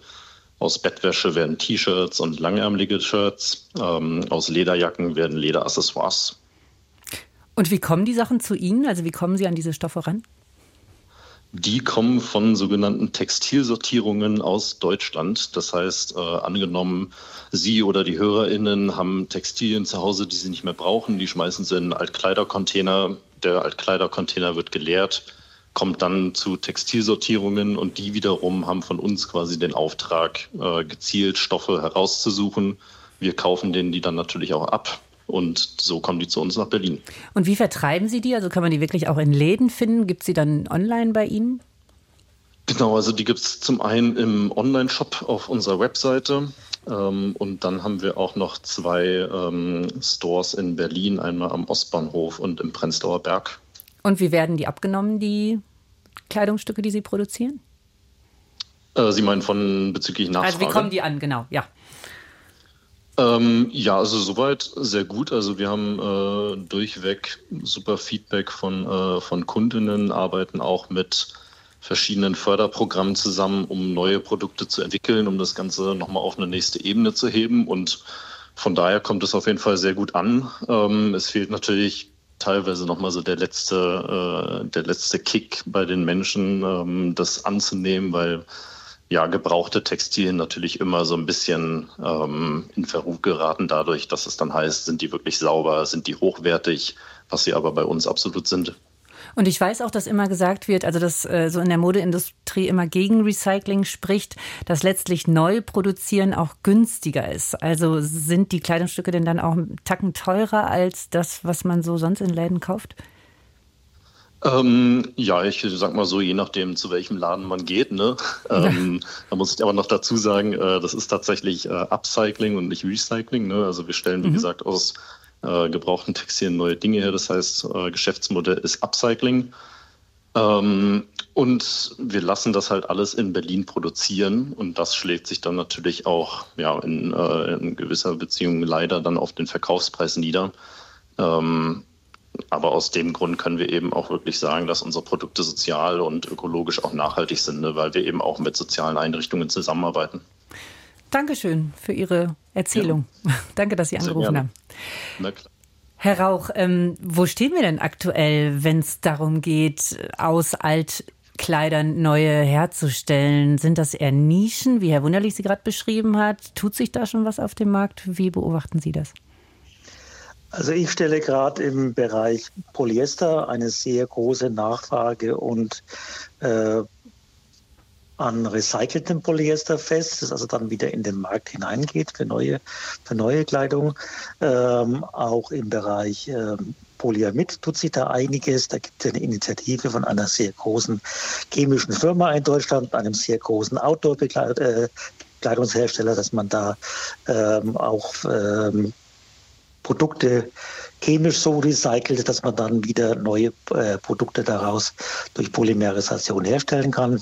Aus Bettwäsche werden T-Shirts und langärmelige Shirts. Ähm, aus Lederjacken werden Lederaccessoires und wie kommen die Sachen zu Ihnen? Also wie kommen Sie an diese Stoffe ran? Die kommen von sogenannten Textilsortierungen aus Deutschland. Das heißt, äh, angenommen, Sie oder die HörerInnen haben Textilien zu Hause, die Sie nicht mehr brauchen, die schmeißen Sie in einen Altkleidercontainer. Der Altkleidercontainer wird geleert, kommt dann zu Textilsortierungen und die wiederum haben von uns quasi den Auftrag, äh, gezielt Stoffe herauszusuchen. Wir kaufen denen die dann natürlich auch ab und so kommen die zu uns nach Berlin. Und wie vertreiben Sie die? Also kann man die wirklich auch in Läden finden? Gibt es sie dann online bei Ihnen? Genau, also die gibt es zum einen im Online-Shop auf unserer Webseite. Ähm, und dann haben wir auch noch zwei ähm, Stores in Berlin, einmal am Ostbahnhof und im Prenzlauer Berg. Und wie werden die abgenommen, die Kleidungsstücke, die Sie produzieren? Äh, sie meinen von bezüglich Nachfrage? Also wie kommen die an, genau, ja. Ähm, ja, also soweit sehr gut. Also wir haben äh, durchweg super Feedback von, äh, von Kundinnen, arbeiten auch mit verschiedenen Förderprogrammen zusammen, um neue Produkte zu entwickeln, um das Ganze nochmal auf eine nächste Ebene zu heben. Und von daher kommt es auf jeden Fall sehr gut an. Ähm, es fehlt natürlich teilweise nochmal so der letzte, äh, der letzte Kick bei den Menschen, ähm, das anzunehmen, weil ja, gebrauchte Textilien natürlich immer so ein bisschen ähm, in Verruf geraten dadurch, dass es dann heißt, sind die wirklich sauber, sind die hochwertig, was sie aber bei uns absolut sind. Und ich weiß auch, dass immer gesagt wird, also dass äh, so in der Modeindustrie immer gegen Recycling spricht, dass letztlich neu produzieren auch günstiger ist. Also sind die Kleidungsstücke denn dann auch einen Tacken teurer als das, was man so sonst in Läden kauft? Ähm, ja, ich sag mal so, je nachdem, zu welchem Laden man geht. Ne? Ähm, da muss ich aber noch dazu sagen, äh, das ist tatsächlich äh, Upcycling und nicht Recycling. Ne? Also wir stellen, wie mhm. gesagt, aus äh, gebrauchten Textilien neue Dinge her. Das heißt, äh, Geschäftsmodell ist Upcycling. Ähm, und wir lassen das halt alles in Berlin produzieren und das schlägt sich dann natürlich auch ja, in, äh, in gewisser Beziehung leider dann auf den Verkaufspreis nieder. Ähm, aber aus dem Grund können wir eben auch wirklich sagen, dass unsere Produkte sozial und ökologisch auch nachhaltig sind, ne, weil wir eben auch mit sozialen Einrichtungen zusammenarbeiten. Dankeschön für Ihre Erzählung. Ja. Danke, dass Sie angerufen haben. Na klar. Herr Rauch, ähm, wo stehen wir denn aktuell, wenn es darum geht, aus Altkleidern neue herzustellen? Sind das eher Nischen, wie Herr Wunderlich sie gerade beschrieben hat? Tut sich da schon was auf dem Markt? Wie beobachten Sie das? Also ich stelle gerade im Bereich Polyester eine sehr große Nachfrage und äh, an recyceltem Polyester fest, das also dann wieder in den Markt hineingeht für neue, für neue Kleidung. Ähm, auch im Bereich ähm, Polyamid tut sich da einiges. Da gibt es eine Initiative von einer sehr großen chemischen Firma in Deutschland, einem sehr großen Outdoor-Bekleidungshersteller, äh, dass man da ähm, auch ähm, Produkte chemisch so recycelt, dass man dann wieder neue äh, Produkte daraus durch Polymerisation herstellen kann.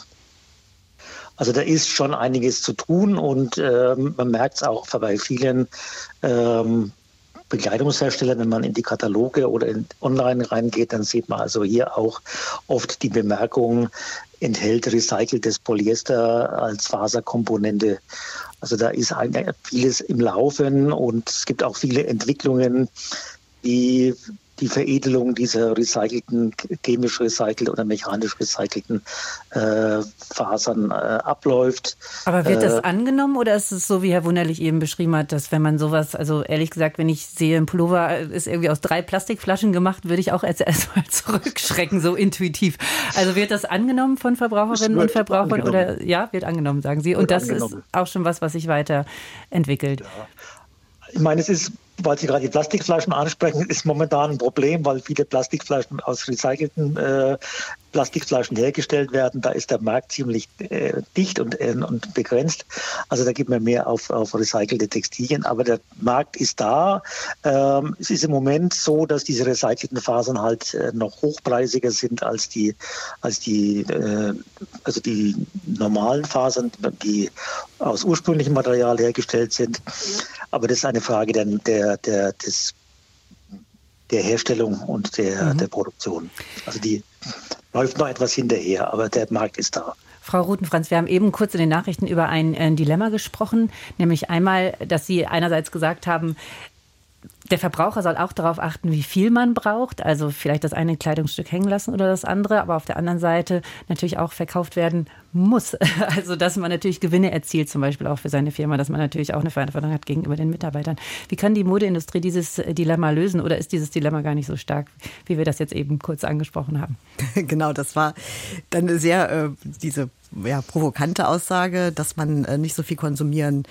Also da ist schon einiges zu tun und ähm, man merkt es auch bei vielen ähm, Bekleidungsherstellern, wenn man in die Kataloge oder in online reingeht, dann sieht man also hier auch oft die Bemerkung, enthält recyceltes Polyester als Faserkomponente. Also da ist vieles im Laufen und es gibt auch viele Entwicklungen, die die Veredelung dieser recycelten, chemisch recycelten oder mechanisch recycelten äh, Fasern äh, abläuft. Aber wird das äh, angenommen oder ist es so, wie Herr Wunderlich eben beschrieben hat, dass wenn man sowas, also ehrlich gesagt, wenn ich sehe, ein Pullover ist irgendwie aus drei Plastikflaschen gemacht, würde ich auch erst erstmal zurückschrecken, so intuitiv. Also wird das angenommen von Verbraucherinnen und Verbrauchern oder ja, wird angenommen, sagen Sie. Und das ist auch schon was, was sich weiterentwickelt. Ja. Ich meine, es ist weil Sie gerade die Plastikflaschen ansprechen, ist momentan ein Problem, weil viele Plastikflaschen aus recycelten äh, Plastikflaschen hergestellt werden. Da ist der Markt ziemlich äh, dicht und, äh, und begrenzt. Also da gibt man mehr auf, auf recycelte Textilien. Aber der Markt ist da. Ähm, es ist im Moment so, dass diese recycelten Fasern halt äh, noch hochpreisiger sind als die, als die, äh, also die normalen Fasern, die aus ursprünglichem Material hergestellt sind. Aber das ist eine Frage der, der, der, des, der Herstellung und der, mhm. der Produktion. Also die läuft noch etwas hinterher, aber der Markt ist da. Frau Rutenfranz, wir haben eben kurz in den Nachrichten über ein äh, Dilemma gesprochen, nämlich einmal, dass Sie einerseits gesagt haben, der Verbraucher soll auch darauf achten, wie viel man braucht. Also vielleicht das eine Kleidungsstück hängen lassen oder das andere, aber auf der anderen Seite natürlich auch verkauft werden muss. Also dass man natürlich Gewinne erzielt, zum Beispiel auch für seine Firma, dass man natürlich auch eine Verantwortung hat gegenüber den Mitarbeitern. Wie kann die Modeindustrie dieses Dilemma lösen oder ist dieses Dilemma gar nicht so stark, wie wir das jetzt eben kurz angesprochen haben? Genau, das war dann sehr äh, diese ja, provokante Aussage, dass man äh, nicht so viel konsumieren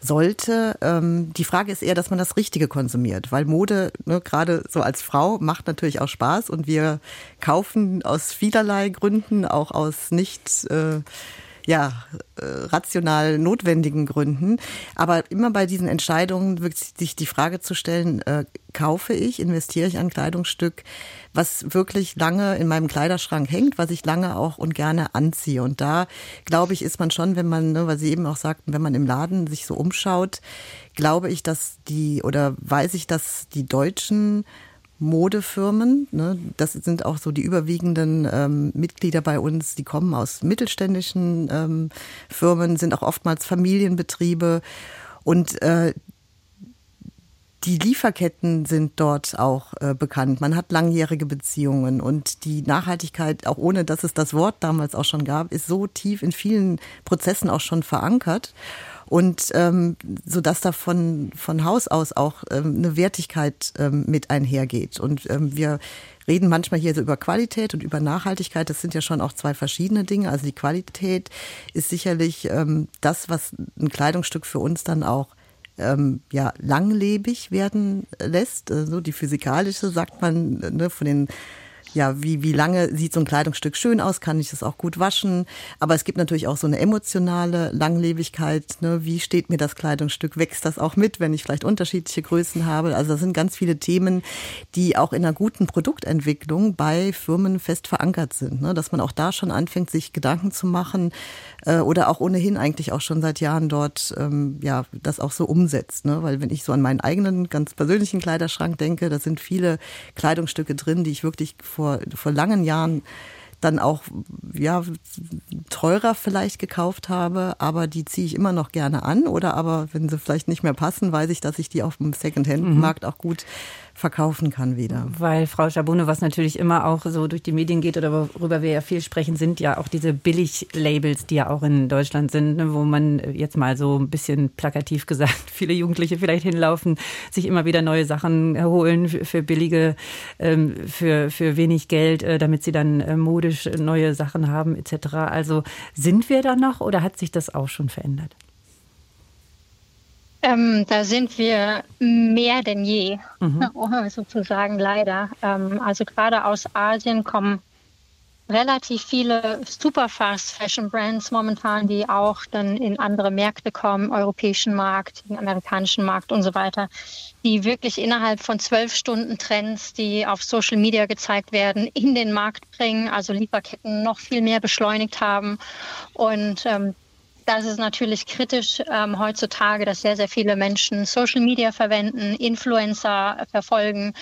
sollte. Ähm, die Frage ist eher, dass man das Richtige konsumiert, weil Mode, ne, gerade so als Frau, macht natürlich auch Spaß und wir kaufen aus vielerlei Gründen, auch aus nicht äh, ja, äh, rational notwendigen Gründen. Aber immer bei diesen Entscheidungen wirklich sich die Frage zu stellen, äh, kaufe ich, investiere ich ein Kleidungsstück, was wirklich lange in meinem Kleiderschrank hängt, was ich lange auch und gerne anziehe. Und da, glaube ich, ist man schon, wenn man, ne, weil Sie eben auch sagten, wenn man im Laden sich so umschaut, glaube ich, dass die oder weiß ich, dass die deutschen Modefirmen. Ne? Das sind auch so die überwiegenden ähm, Mitglieder bei uns, die kommen aus mittelständischen ähm, Firmen, sind auch oftmals Familienbetriebe und äh, die Lieferketten sind dort auch äh, bekannt. Man hat langjährige Beziehungen und die Nachhaltigkeit, auch ohne dass es das Wort damals auch schon gab, ist so tief in vielen Prozessen auch schon verankert und ähm, so dass da von, von Haus aus auch ähm, eine Wertigkeit ähm, mit einhergeht. Und ähm, wir reden manchmal hier so über Qualität und über Nachhaltigkeit. Das sind ja schon auch zwei verschiedene Dinge. Also die Qualität ist sicherlich ähm, das, was ein Kleidungsstück für uns dann auch ähm, ja langlebig werden lässt. So also die physikalische sagt man ne, von den ja, wie, wie lange sieht so ein Kleidungsstück schön aus? Kann ich es auch gut waschen? Aber es gibt natürlich auch so eine emotionale Langlebigkeit. Ne? Wie steht mir das Kleidungsstück? Wächst das auch mit, wenn ich vielleicht unterschiedliche Größen habe? Also das sind ganz viele Themen, die auch in einer guten Produktentwicklung bei Firmen fest verankert sind. Ne? Dass man auch da schon anfängt, sich Gedanken zu machen äh, oder auch ohnehin eigentlich auch schon seit Jahren dort ähm, ja das auch so umsetzt. Ne? Weil wenn ich so an meinen eigenen ganz persönlichen Kleiderschrank denke, da sind viele Kleidungsstücke drin, die ich wirklich vor, vor langen Jahren dann auch ja teurer vielleicht gekauft habe, aber die ziehe ich immer noch gerne an oder aber wenn sie vielleicht nicht mehr passen, weiß ich, dass ich die auf dem Secondhand-Markt mhm. auch gut verkaufen kann wieder. Weil Frau Schabune, was natürlich immer auch so durch die Medien geht oder worüber wir ja viel sprechen, sind ja auch diese Billig-Labels, die ja auch in Deutschland sind, ne, wo man jetzt mal so ein bisschen plakativ gesagt, viele Jugendliche vielleicht hinlaufen, sich immer wieder neue Sachen holen für billige, ähm, für, für wenig Geld, äh, damit sie dann äh, modisch neue Sachen haben etc. Also sind wir da noch oder hat sich das auch schon verändert? Ähm, da sind wir mehr denn je, mhm. sozusagen leider. Ähm, also gerade aus Asien kommen relativ viele super Fast Fashion Brands momentan, die auch dann in andere Märkte kommen, europäischen Markt, den amerikanischen Markt und so weiter, die wirklich innerhalb von zwölf Stunden Trends, die auf Social Media gezeigt werden, in den Markt bringen, also Lieferketten noch viel mehr beschleunigt haben. Und ähm, das ist natürlich kritisch ähm, heutzutage, dass sehr, sehr viele Menschen Social Media verwenden, Influencer verfolgen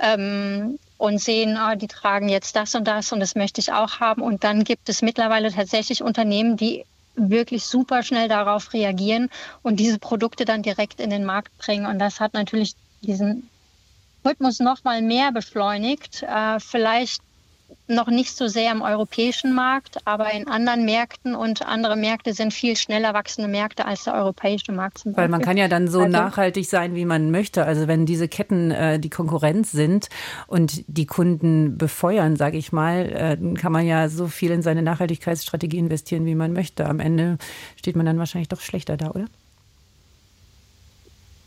ähm, und sehen, oh, die tragen jetzt das und das und das möchte ich auch haben. Und dann gibt es mittlerweile tatsächlich Unternehmen, die wirklich super schnell darauf reagieren und diese Produkte dann direkt in den Markt bringen. Und das hat natürlich diesen Rhythmus noch mal mehr beschleunigt. Äh, vielleicht noch nicht so sehr im europäischen Markt, aber in anderen Märkten und andere Märkte sind viel schneller wachsende Märkte als der europäische Markt. Zum Weil man kann ja dann so also, nachhaltig sein, wie man möchte. Also wenn diese Ketten äh, die Konkurrenz sind und die Kunden befeuern, sage ich mal, äh, dann kann man ja so viel in seine Nachhaltigkeitsstrategie investieren, wie man möchte. Am Ende steht man dann wahrscheinlich doch schlechter da, oder?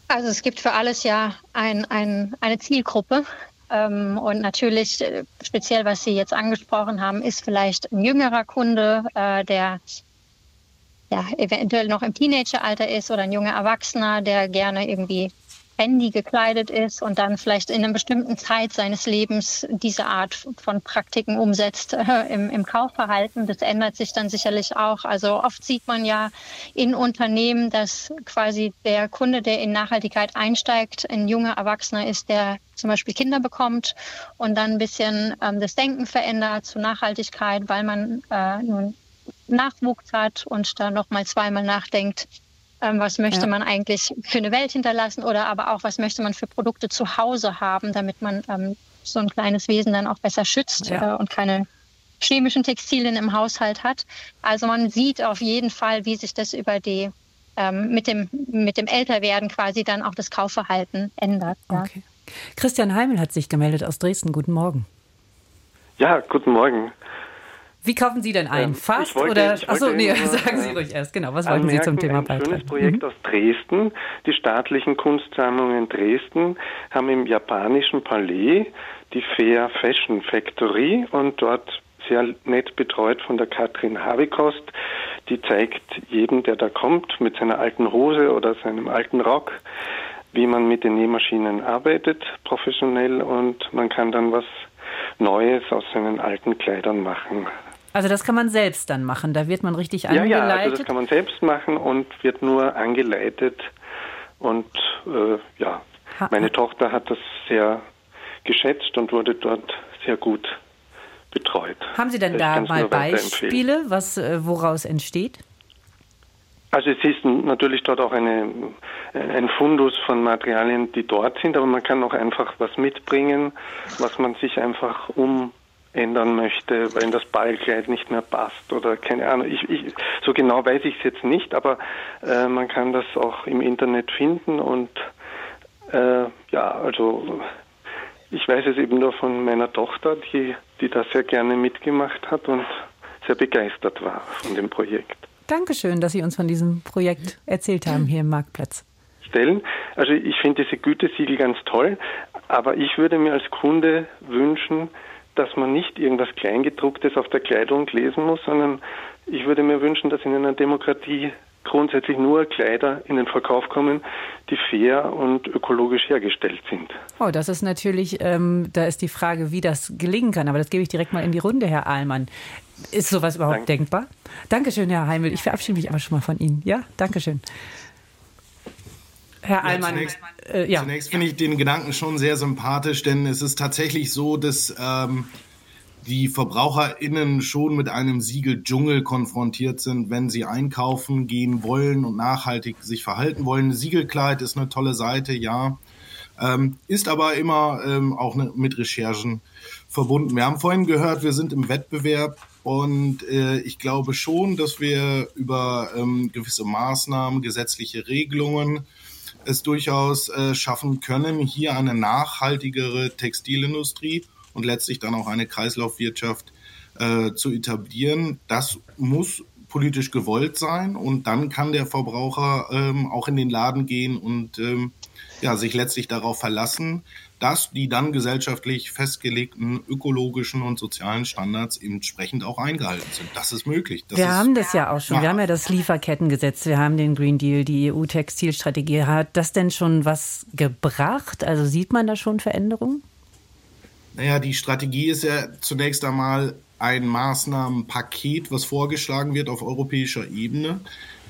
Also es gibt für alles ja ein, ein, eine Zielgruppe. Ähm, und natürlich, äh, speziell was Sie jetzt angesprochen haben, ist vielleicht ein jüngerer Kunde, äh, der ja, eventuell noch im Teenageralter ist oder ein junger Erwachsener, der gerne irgendwie trendy gekleidet ist und dann vielleicht in einer bestimmten Zeit seines Lebens diese Art von Praktiken umsetzt äh, im, im Kaufverhalten. Das ändert sich dann sicherlich auch. Also oft sieht man ja in Unternehmen, dass quasi der Kunde, der in Nachhaltigkeit einsteigt, ein junger Erwachsener ist, der zum Beispiel Kinder bekommt und dann ein bisschen ähm, das Denken verändert zu Nachhaltigkeit, weil man äh, nun Nachwuchs hat und da nochmal zweimal nachdenkt, ähm, was möchte ja. man eigentlich für eine Welt hinterlassen oder aber auch, was möchte man für Produkte zu Hause haben, damit man ähm, so ein kleines Wesen dann auch besser schützt ja. äh, und keine chemischen Textilien im Haushalt hat. Also man sieht auf jeden Fall, wie sich das über die ähm, mit dem mit dem Älterwerden quasi dann auch das Kaufverhalten ändert. Ja. Okay. Christian Heimel hat sich gemeldet aus Dresden. Guten Morgen. Ja, guten Morgen. Wie kaufen Sie denn ein? Ähm, Fast oder? Achso, nee, sagen Sie ruhig erst. Genau, was wollten Sie zum Thema beitragen? Ein schönes Projekt mhm. aus Dresden. Die staatlichen Kunstsammlungen Dresden haben im japanischen Palais die Fair Fashion Factory und dort sehr nett betreut von der Katrin Havikost. Die zeigt jedem, der da kommt, mit seiner alten Hose oder seinem alten Rock, wie man mit den Nähmaschinen arbeitet, professionell und man kann dann was Neues aus seinen alten Kleidern machen. Also das kann man selbst dann machen, da wird man richtig angeleitet? Ja, ja, also das kann man selbst machen und wird nur angeleitet. Und äh, ja, meine Tochter hat das sehr geschätzt und wurde dort sehr gut betreut. Haben Sie denn da mal Beispiele, was, äh, woraus entsteht? Also es ist natürlich dort auch eine, ein Fundus von Materialien, die dort sind, aber man kann auch einfach was mitbringen, was man sich einfach um ändern möchte, weil das Ballkleid nicht mehr passt oder keine Ahnung. Ich, ich, so genau weiß ich es jetzt nicht, aber äh, man kann das auch im Internet finden und äh, ja, also ich weiß es eben nur von meiner Tochter, die, die das sehr gerne mitgemacht hat und sehr begeistert war von dem Projekt. Dankeschön, dass Sie uns von diesem Projekt erzählt haben hier im Marktplatz. Stellen. Also ich finde diese Gütesiegel ganz toll, aber ich würde mir als Kunde wünschen, dass man nicht irgendwas Kleingedrucktes auf der Kleidung lesen muss, sondern ich würde mir wünschen, dass in einer Demokratie grundsätzlich nur Kleider in den Verkauf kommen, die fair und ökologisch hergestellt sind. Oh, das ist natürlich, ähm, da ist die Frage, wie das gelingen kann. Aber das gebe ich direkt mal in die Runde, Herr Ahlmann. Ist sowas überhaupt Danke. denkbar? Dankeschön, Herr Heimel. Ich verabschiede mich aber schon mal von Ihnen. Ja, Dankeschön. Herr Allmann. Ja, zunächst, äh, ja. zunächst finde ich den Gedanken schon sehr sympathisch, denn es ist tatsächlich so, dass ähm, die VerbraucherInnen schon mit einem Siegeldschungel konfrontiert sind, wenn sie einkaufen gehen wollen und nachhaltig sich verhalten wollen. Siegelkleid ist eine tolle Seite, ja. Ähm, ist aber immer ähm, auch ne, mit Recherchen verbunden. Wir haben vorhin gehört, wir sind im Wettbewerb und äh, ich glaube schon, dass wir über ähm, gewisse Maßnahmen, gesetzliche Regelungen es durchaus äh, schaffen können, hier eine nachhaltigere Textilindustrie und letztlich dann auch eine Kreislaufwirtschaft äh, zu etablieren. Das muss politisch gewollt sein und dann kann der Verbraucher ähm, auch in den Laden gehen und ähm, ja, sich letztlich darauf verlassen, dass die dann gesellschaftlich festgelegten ökologischen und sozialen Standards entsprechend auch eingehalten sind. Das ist möglich. Das wir ist haben das ja auch schon. Wir haben ja das Lieferkettengesetz, wir haben den Green Deal, die EU-Textilstrategie. Hat das denn schon was gebracht? Also sieht man da schon Veränderungen? Naja, die Strategie ist ja zunächst einmal ein Maßnahmenpaket, was vorgeschlagen wird auf europäischer Ebene,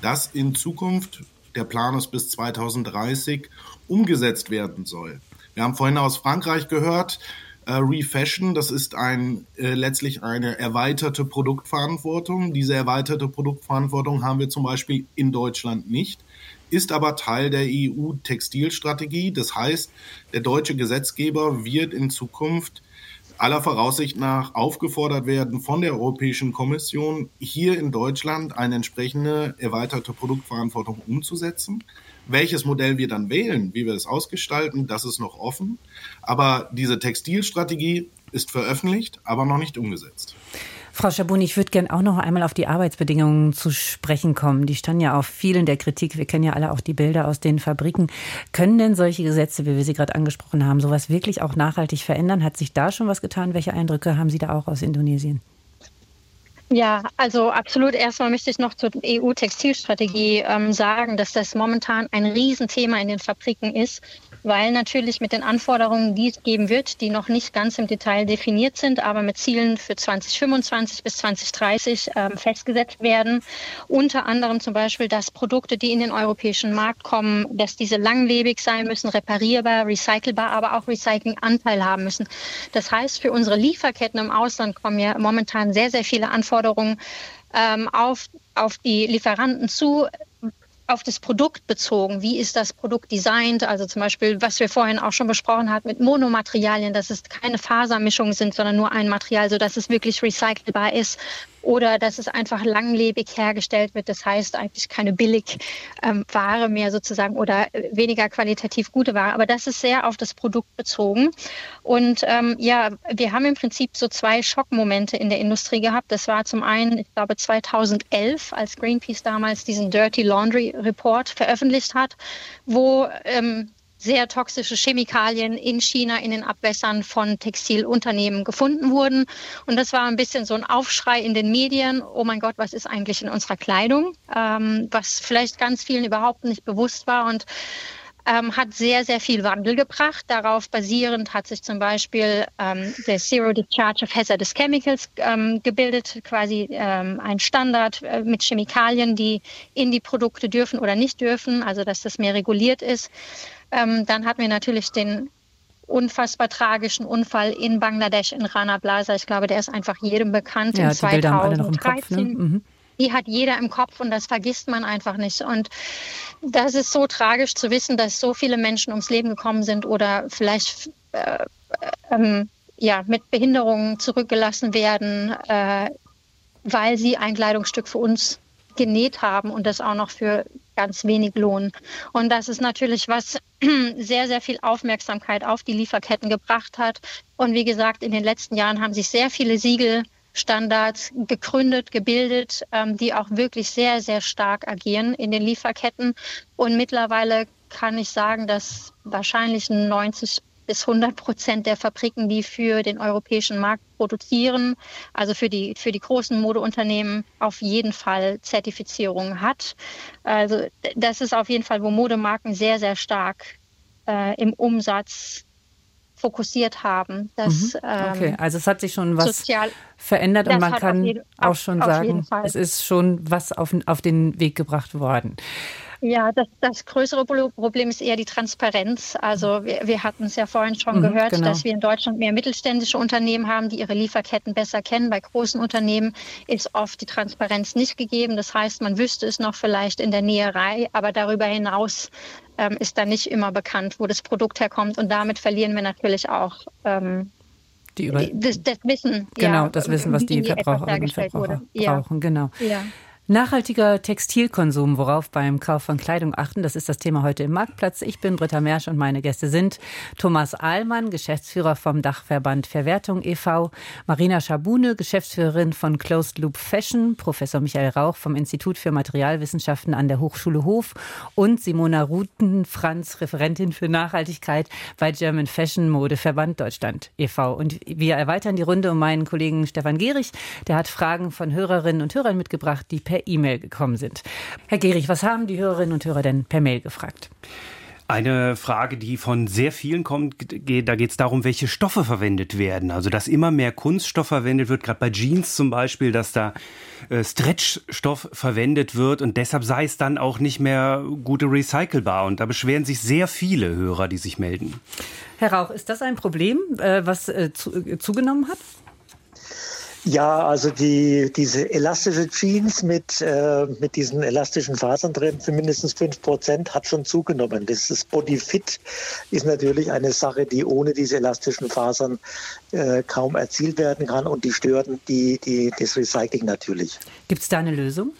das in Zukunft, der Plan ist bis 2030, umgesetzt werden soll. Wir haben vorhin aus Frankreich gehört, äh, Refashion, das ist ein, äh, letztlich eine erweiterte Produktverantwortung. Diese erweiterte Produktverantwortung haben wir zum Beispiel in Deutschland nicht ist aber Teil der EU-Textilstrategie. Das heißt, der deutsche Gesetzgeber wird in Zukunft aller Voraussicht nach aufgefordert werden von der Europäischen Kommission, hier in Deutschland eine entsprechende erweiterte Produktverantwortung umzusetzen. Welches Modell wir dann wählen, wie wir das ausgestalten, das ist noch offen. Aber diese Textilstrategie ist veröffentlicht, aber noch nicht umgesetzt. Frau Schabun, ich würde gerne auch noch einmal auf die Arbeitsbedingungen zu sprechen kommen. Die standen ja auf vielen der Kritik. Wir kennen ja alle auch die Bilder aus den Fabriken. Können denn solche Gesetze, wie wir sie gerade angesprochen haben, sowas wirklich auch nachhaltig verändern? Hat sich da schon was getan? Welche Eindrücke haben Sie da auch aus Indonesien? Ja, also absolut. Erstmal möchte ich noch zur EU-Textilstrategie ähm, sagen, dass das momentan ein Riesenthema in den Fabriken ist weil natürlich mit den Anforderungen, die es geben wird, die noch nicht ganz im Detail definiert sind, aber mit Zielen für 2025 bis 2030 ähm, festgesetzt werden. Unter anderem zum Beispiel, dass Produkte, die in den europäischen Markt kommen, dass diese langlebig sein müssen, reparierbar, recycelbar, aber auch Recyclinganteil haben müssen. Das heißt, für unsere Lieferketten im Ausland kommen ja momentan sehr, sehr viele Anforderungen ähm, auf, auf die Lieferanten zu, auf das Produkt bezogen. Wie ist das Produkt designt? Also zum Beispiel, was wir vorhin auch schon besprochen haben mit Monomaterialien, dass es keine Fasermischungen sind, sondern nur ein Material, sodass es wirklich recycelbar ist oder dass es einfach langlebig hergestellt wird. Das heißt eigentlich keine Billigware ähm, mehr sozusagen oder weniger qualitativ gute Ware. Aber das ist sehr auf das Produkt bezogen. Und ähm, ja, wir haben im Prinzip so zwei Schockmomente in der Industrie gehabt. Das war zum einen, ich glaube, 2011, als Greenpeace damals diesen Dirty Laundry Report veröffentlicht hat, wo ähm, sehr toxische Chemikalien in China in den Abwässern von Textilunternehmen gefunden wurden. Und das war ein bisschen so ein Aufschrei in den Medien. Oh mein Gott, was ist eigentlich in unserer Kleidung? Ähm, was vielleicht ganz vielen überhaupt nicht bewusst war. Und ähm, hat sehr, sehr viel Wandel gebracht. Darauf basierend hat sich zum Beispiel ähm, der Zero Discharge of Hazardous Chemicals ähm, gebildet, quasi ähm, ein Standard äh, mit Chemikalien, die in die Produkte dürfen oder nicht dürfen, also dass das mehr reguliert ist. Ähm, dann hatten wir natürlich den unfassbar tragischen Unfall in Bangladesch in Rana Plaza. Ich glaube, der ist einfach jedem bekannt. Ja, in 2013. Kopf, ne? mhm. Die hat jeder im Kopf und das vergisst man einfach nicht. Und das ist so tragisch zu wissen, dass so viele Menschen ums Leben gekommen sind oder vielleicht äh, ähm, ja, mit Behinderungen zurückgelassen werden, äh, weil sie ein Kleidungsstück für uns genäht haben und das auch noch für ganz wenig Lohn. Und das ist natürlich was sehr, sehr viel Aufmerksamkeit auf die Lieferketten gebracht hat. Und wie gesagt, in den letzten Jahren haben sich sehr viele Siegelstandards gegründet, gebildet, ähm, die auch wirklich sehr, sehr stark agieren in den Lieferketten. Und mittlerweile kann ich sagen, dass wahrscheinlich 90 bis 100 Prozent der Fabriken, die für den europäischen Markt produzieren, also für die, für die großen Modeunternehmen auf jeden Fall Zertifizierung hat. Also das ist auf jeden Fall, wo Modemarken sehr, sehr stark äh, im Umsatz fokussiert haben. Dass, mhm. Okay, ähm, also es hat sich schon was sozial, verändert und man kann jeden, auch schon sagen, es ist schon was auf, auf den Weg gebracht worden. Ja, das, das größere Problem ist eher die Transparenz. Also wir, wir hatten es ja vorhin schon mhm, gehört, genau. dass wir in Deutschland mehr mittelständische Unternehmen haben, die ihre Lieferketten besser kennen. Bei großen Unternehmen ist oft die Transparenz nicht gegeben. Das heißt, man wüsste es noch vielleicht in der Näherei, aber darüber hinaus ähm, ist dann nicht immer bekannt, wo das Produkt herkommt. Und damit verlieren wir natürlich auch ähm, die über das, das, Wissen. Genau, ja, das Wissen, was die Verbraucherinnen und Verbraucher brauchen. Genau. Ja. Nachhaltiger Textilkonsum, worauf beim Kauf von Kleidung achten, das ist das Thema heute im Marktplatz. Ich bin Britta Mersch und meine Gäste sind Thomas Ahlmann, Geschäftsführer vom Dachverband Verwertung e.V., Marina Schabune, Geschäftsführerin von Closed Loop Fashion, Professor Michael Rauch vom Institut für Materialwissenschaften an der Hochschule Hof und Simona Ruten-Franz, Referentin für Nachhaltigkeit bei German Fashion Mode Verband Deutschland e.V. Und wir erweitern die Runde um meinen Kollegen Stefan Gehrig. Der hat Fragen von Hörerinnen und Hörern mitgebracht, die per per E-Mail gekommen sind. Herr Gehrig, was haben die Hörerinnen und Hörer denn per Mail gefragt? Eine Frage, die von sehr vielen kommt, da geht es darum, welche Stoffe verwendet werden. Also, dass immer mehr Kunststoff verwendet wird, gerade bei Jeans zum Beispiel, dass da äh, Stretchstoff verwendet wird und deshalb sei es dann auch nicht mehr gute recycelbar. Und da beschweren sich sehr viele Hörer, die sich melden. Herr Rauch, ist das ein Problem, äh, was äh, zugenommen hat? Ja, also die, diese elastische Jeans mit, äh, mit diesen elastischen Fasern drin für mindestens fünf Prozent hat schon zugenommen. Das, das Body Fit ist natürlich eine Sache, die ohne diese elastischen Fasern äh, kaum erzielt werden kann und die stören die, die, das Recycling natürlich. Gibt es da eine Lösung?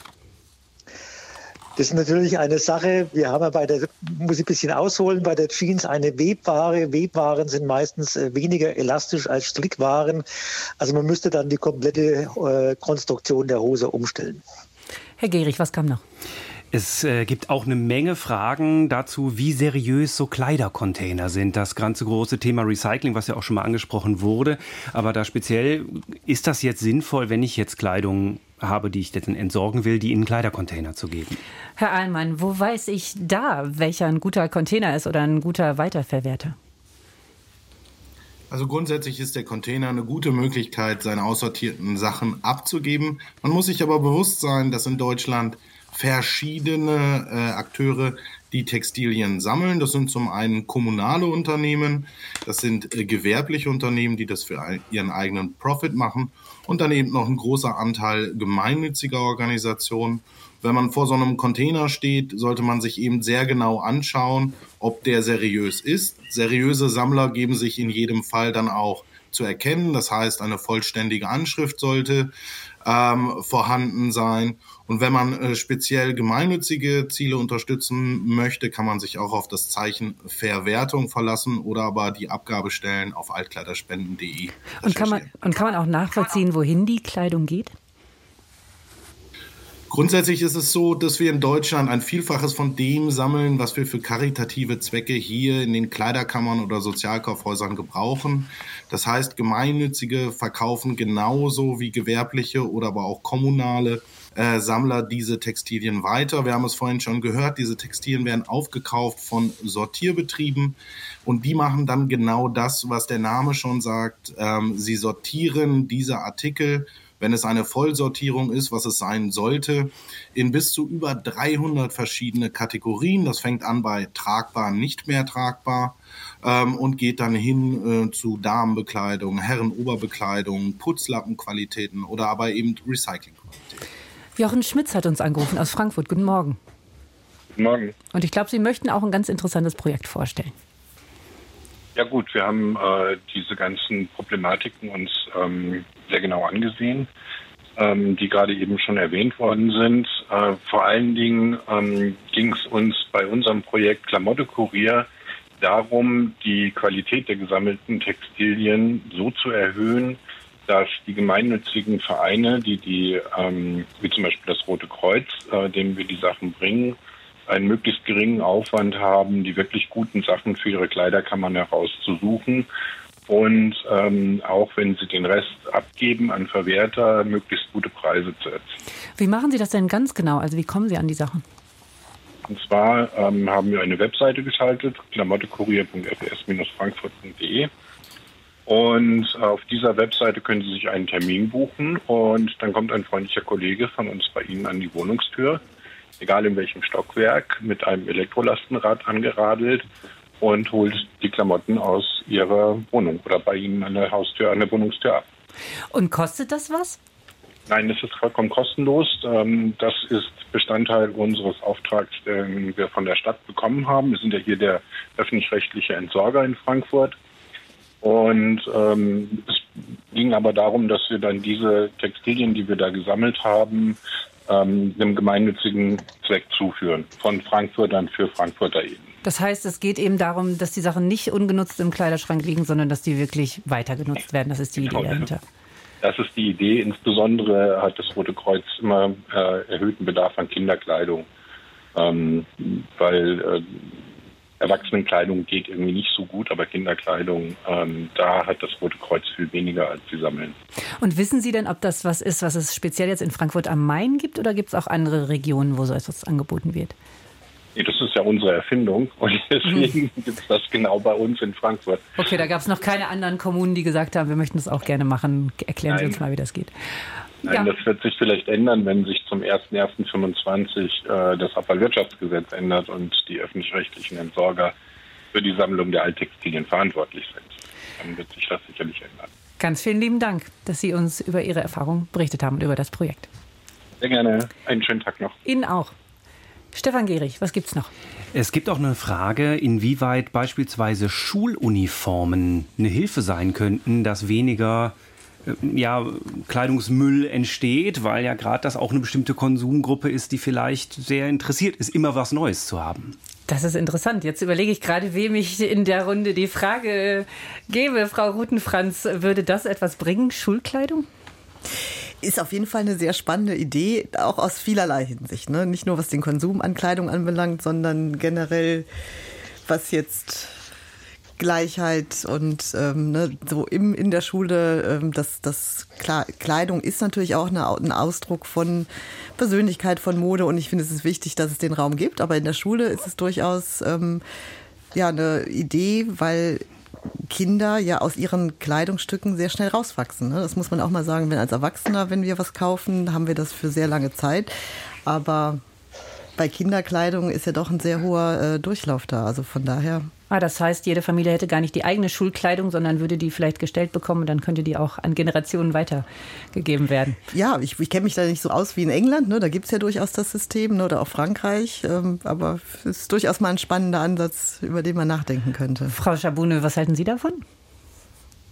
Das ist natürlich eine Sache. Wir haben ja bei der, muss ich ein bisschen ausholen, bei der Jeans eine Webware. Webwaren sind meistens äh, weniger elastisch als Strickwaren. Also man müsste dann die komplette äh, Konstruktion der Hose umstellen. Herr Gehrig, was kam noch? Es äh, gibt auch eine Menge Fragen dazu, wie seriös so Kleidercontainer sind. Das ganze große Thema Recycling, was ja auch schon mal angesprochen wurde. Aber da speziell, ist das jetzt sinnvoll, wenn ich jetzt Kleidung habe, die ich dann entsorgen will, die in einen Kleidercontainer zu geben. Herr Ahlmann, wo weiß ich da, welcher ein guter Container ist oder ein guter Weiterverwerter? Also grundsätzlich ist der Container eine gute Möglichkeit, seine aussortierten Sachen abzugeben. Man muss sich aber bewusst sein, dass in Deutschland verschiedene äh, Akteure die Textilien sammeln. Das sind zum einen kommunale Unternehmen, das sind äh, gewerbliche Unternehmen, die das für ihren eigenen Profit machen und dann eben noch ein großer Anteil gemeinnütziger Organisationen. Wenn man vor so einem Container steht, sollte man sich eben sehr genau anschauen, ob der seriös ist. Seriöse Sammler geben sich in jedem Fall dann auch zu erkennen. Das heißt, eine vollständige Anschrift sollte ähm, vorhanden sein. Und wenn man äh, speziell gemeinnützige Ziele unterstützen möchte, kann man sich auch auf das Zeichen Verwertung verlassen oder aber die Abgabestellen auf altkleiderspenden.de. Und kann man, und kann man auch nachvollziehen, wohin die Kleidung geht? Grundsätzlich ist es so, dass wir in Deutschland ein Vielfaches von dem sammeln, was wir für karitative Zwecke hier in den Kleiderkammern oder Sozialkaufhäusern gebrauchen. Das heißt, gemeinnützige verkaufen genauso wie gewerbliche oder aber auch kommunale äh, Sammler diese Textilien weiter. Wir haben es vorhin schon gehört, diese Textilien werden aufgekauft von Sortierbetrieben und die machen dann genau das, was der Name schon sagt. Ähm, sie sortieren diese Artikel wenn es eine Vollsortierung ist, was es sein sollte, in bis zu über 300 verschiedene Kategorien. Das fängt an bei tragbar, nicht mehr tragbar ähm, und geht dann hin äh, zu Damenbekleidung, Herrenoberbekleidung, Putzlappenqualitäten oder aber eben Recyclingqualitäten. Jochen Schmitz hat uns angerufen aus Frankfurt. Guten Morgen. Guten Morgen. Und ich glaube, Sie möchten auch ein ganz interessantes Projekt vorstellen. Ja gut, wir haben äh, diese ganzen Problematiken uns ähm, sehr genau angesehen, ähm, die gerade eben schon erwähnt worden sind. Äh, vor allen Dingen ähm, ging es uns bei unserem Projekt Klamotte Kurier darum, die Qualität der gesammelten Textilien so zu erhöhen, dass die gemeinnützigen Vereine, die die, ähm, wie zum Beispiel das Rote Kreuz, äh, dem wir die Sachen bringen, einen möglichst geringen Aufwand haben, die wirklich guten Sachen für ihre Kleiderkammern herauszusuchen und ähm, auch wenn sie den Rest abgeben an Verwerter, möglichst gute Preise zu erzielen. Wie machen Sie das denn ganz genau? Also wie kommen Sie an die Sachen? Und zwar ähm, haben wir eine Webseite geschaltet, klamottekurier.fs-frankfurt.de. Und auf dieser Webseite können Sie sich einen Termin buchen und dann kommt ein freundlicher Kollege von uns bei Ihnen an die Wohnungstür, egal in welchem Stockwerk, mit einem Elektrolastenrad angeradelt und holt die Klamotten aus Ihrer Wohnung oder bei Ihnen an der Haustür, an der Wohnungstür ab. Und kostet das was? Nein, das ist vollkommen kostenlos. Ähm, das ist Bestandteil unseres Auftrags, den wir von der Stadt bekommen haben. Wir sind ja hier der öffentlich-rechtliche Entsorger in Frankfurt. Und ähm, es ging aber darum, dass wir dann diese Textilien, die wir da gesammelt haben, ähm, einem gemeinnützigen Zweck zuführen. Von Frankfurtern für Frankfurter eben. Das heißt, es geht eben darum, dass die Sachen nicht ungenutzt im Kleiderschrank liegen, sondern dass die wirklich weiter genutzt werden. Das ist die Idee genau. dahinter. Das ist die Idee. Insbesondere hat das Rote Kreuz immer äh, erhöhten Bedarf an Kinderkleidung, ähm, weil äh, Erwachsenenkleidung geht irgendwie nicht so gut, aber Kinderkleidung, ähm, da hat das Rote Kreuz viel weniger als sie sammeln. Und wissen Sie denn, ob das was ist, was es speziell jetzt in Frankfurt am Main gibt oder gibt es auch andere Regionen, wo so etwas angeboten wird? Nee, das ist ja unsere Erfindung und deswegen mhm. gibt es das genau bei uns in Frankfurt. Okay, da gab es noch keine anderen Kommunen, die gesagt haben, wir möchten das auch gerne machen. Erklären Nein. Sie uns mal, wie das geht. Nein, ja. das wird sich vielleicht ändern, wenn sich zum 01.01.25 äh, das Abfallwirtschaftsgesetz ändert und die öffentlich-rechtlichen Entsorger für die Sammlung der Alttextilien verantwortlich sind. Dann wird sich das sicherlich ändern. Ganz vielen lieben Dank, dass Sie uns über Ihre Erfahrung berichtet haben und über das Projekt. Sehr gerne. Einen schönen Tag noch. Ihnen auch. Stefan Gehrig, was gibt's noch? Es gibt auch eine Frage, inwieweit beispielsweise Schuluniformen eine Hilfe sein könnten, dass weniger äh, ja, Kleidungsmüll entsteht, weil ja gerade das auch eine bestimmte Konsumgruppe ist, die vielleicht sehr interessiert ist, immer was Neues zu haben. Das ist interessant. Jetzt überlege ich gerade, wem ich in der Runde die Frage gebe. Frau Rutenfranz, würde das etwas bringen, Schulkleidung? Ist auf jeden Fall eine sehr spannende Idee, auch aus vielerlei Hinsicht. Ne? Nicht nur was den Konsum an Kleidung anbelangt, sondern generell, was jetzt Gleichheit und ähm, ne, so im, in der Schule, ähm, das, das Kleidung ist natürlich auch eine, ein Ausdruck von Persönlichkeit, von Mode und ich finde es ist wichtig, dass es den Raum gibt, aber in der Schule ist es durchaus ähm, ja eine Idee, weil Kinder ja aus ihren Kleidungsstücken sehr schnell rauswachsen. Ne? Das muss man auch mal sagen, wenn als Erwachsener, wenn wir was kaufen, haben wir das für sehr lange Zeit. Aber bei Kinderkleidung ist ja doch ein sehr hoher äh, Durchlauf da. Also von daher. Ah, das heißt, jede Familie hätte gar nicht die eigene Schulkleidung, sondern würde die vielleicht gestellt bekommen und dann könnte die auch an Generationen weitergegeben werden. Ja, ich, ich kenne mich da nicht so aus wie in England. Ne? Da gibt es ja durchaus das System ne? oder auch Frankreich. Ähm, aber es ist durchaus mal ein spannender Ansatz, über den man nachdenken könnte. Frau Schabune, was halten Sie davon?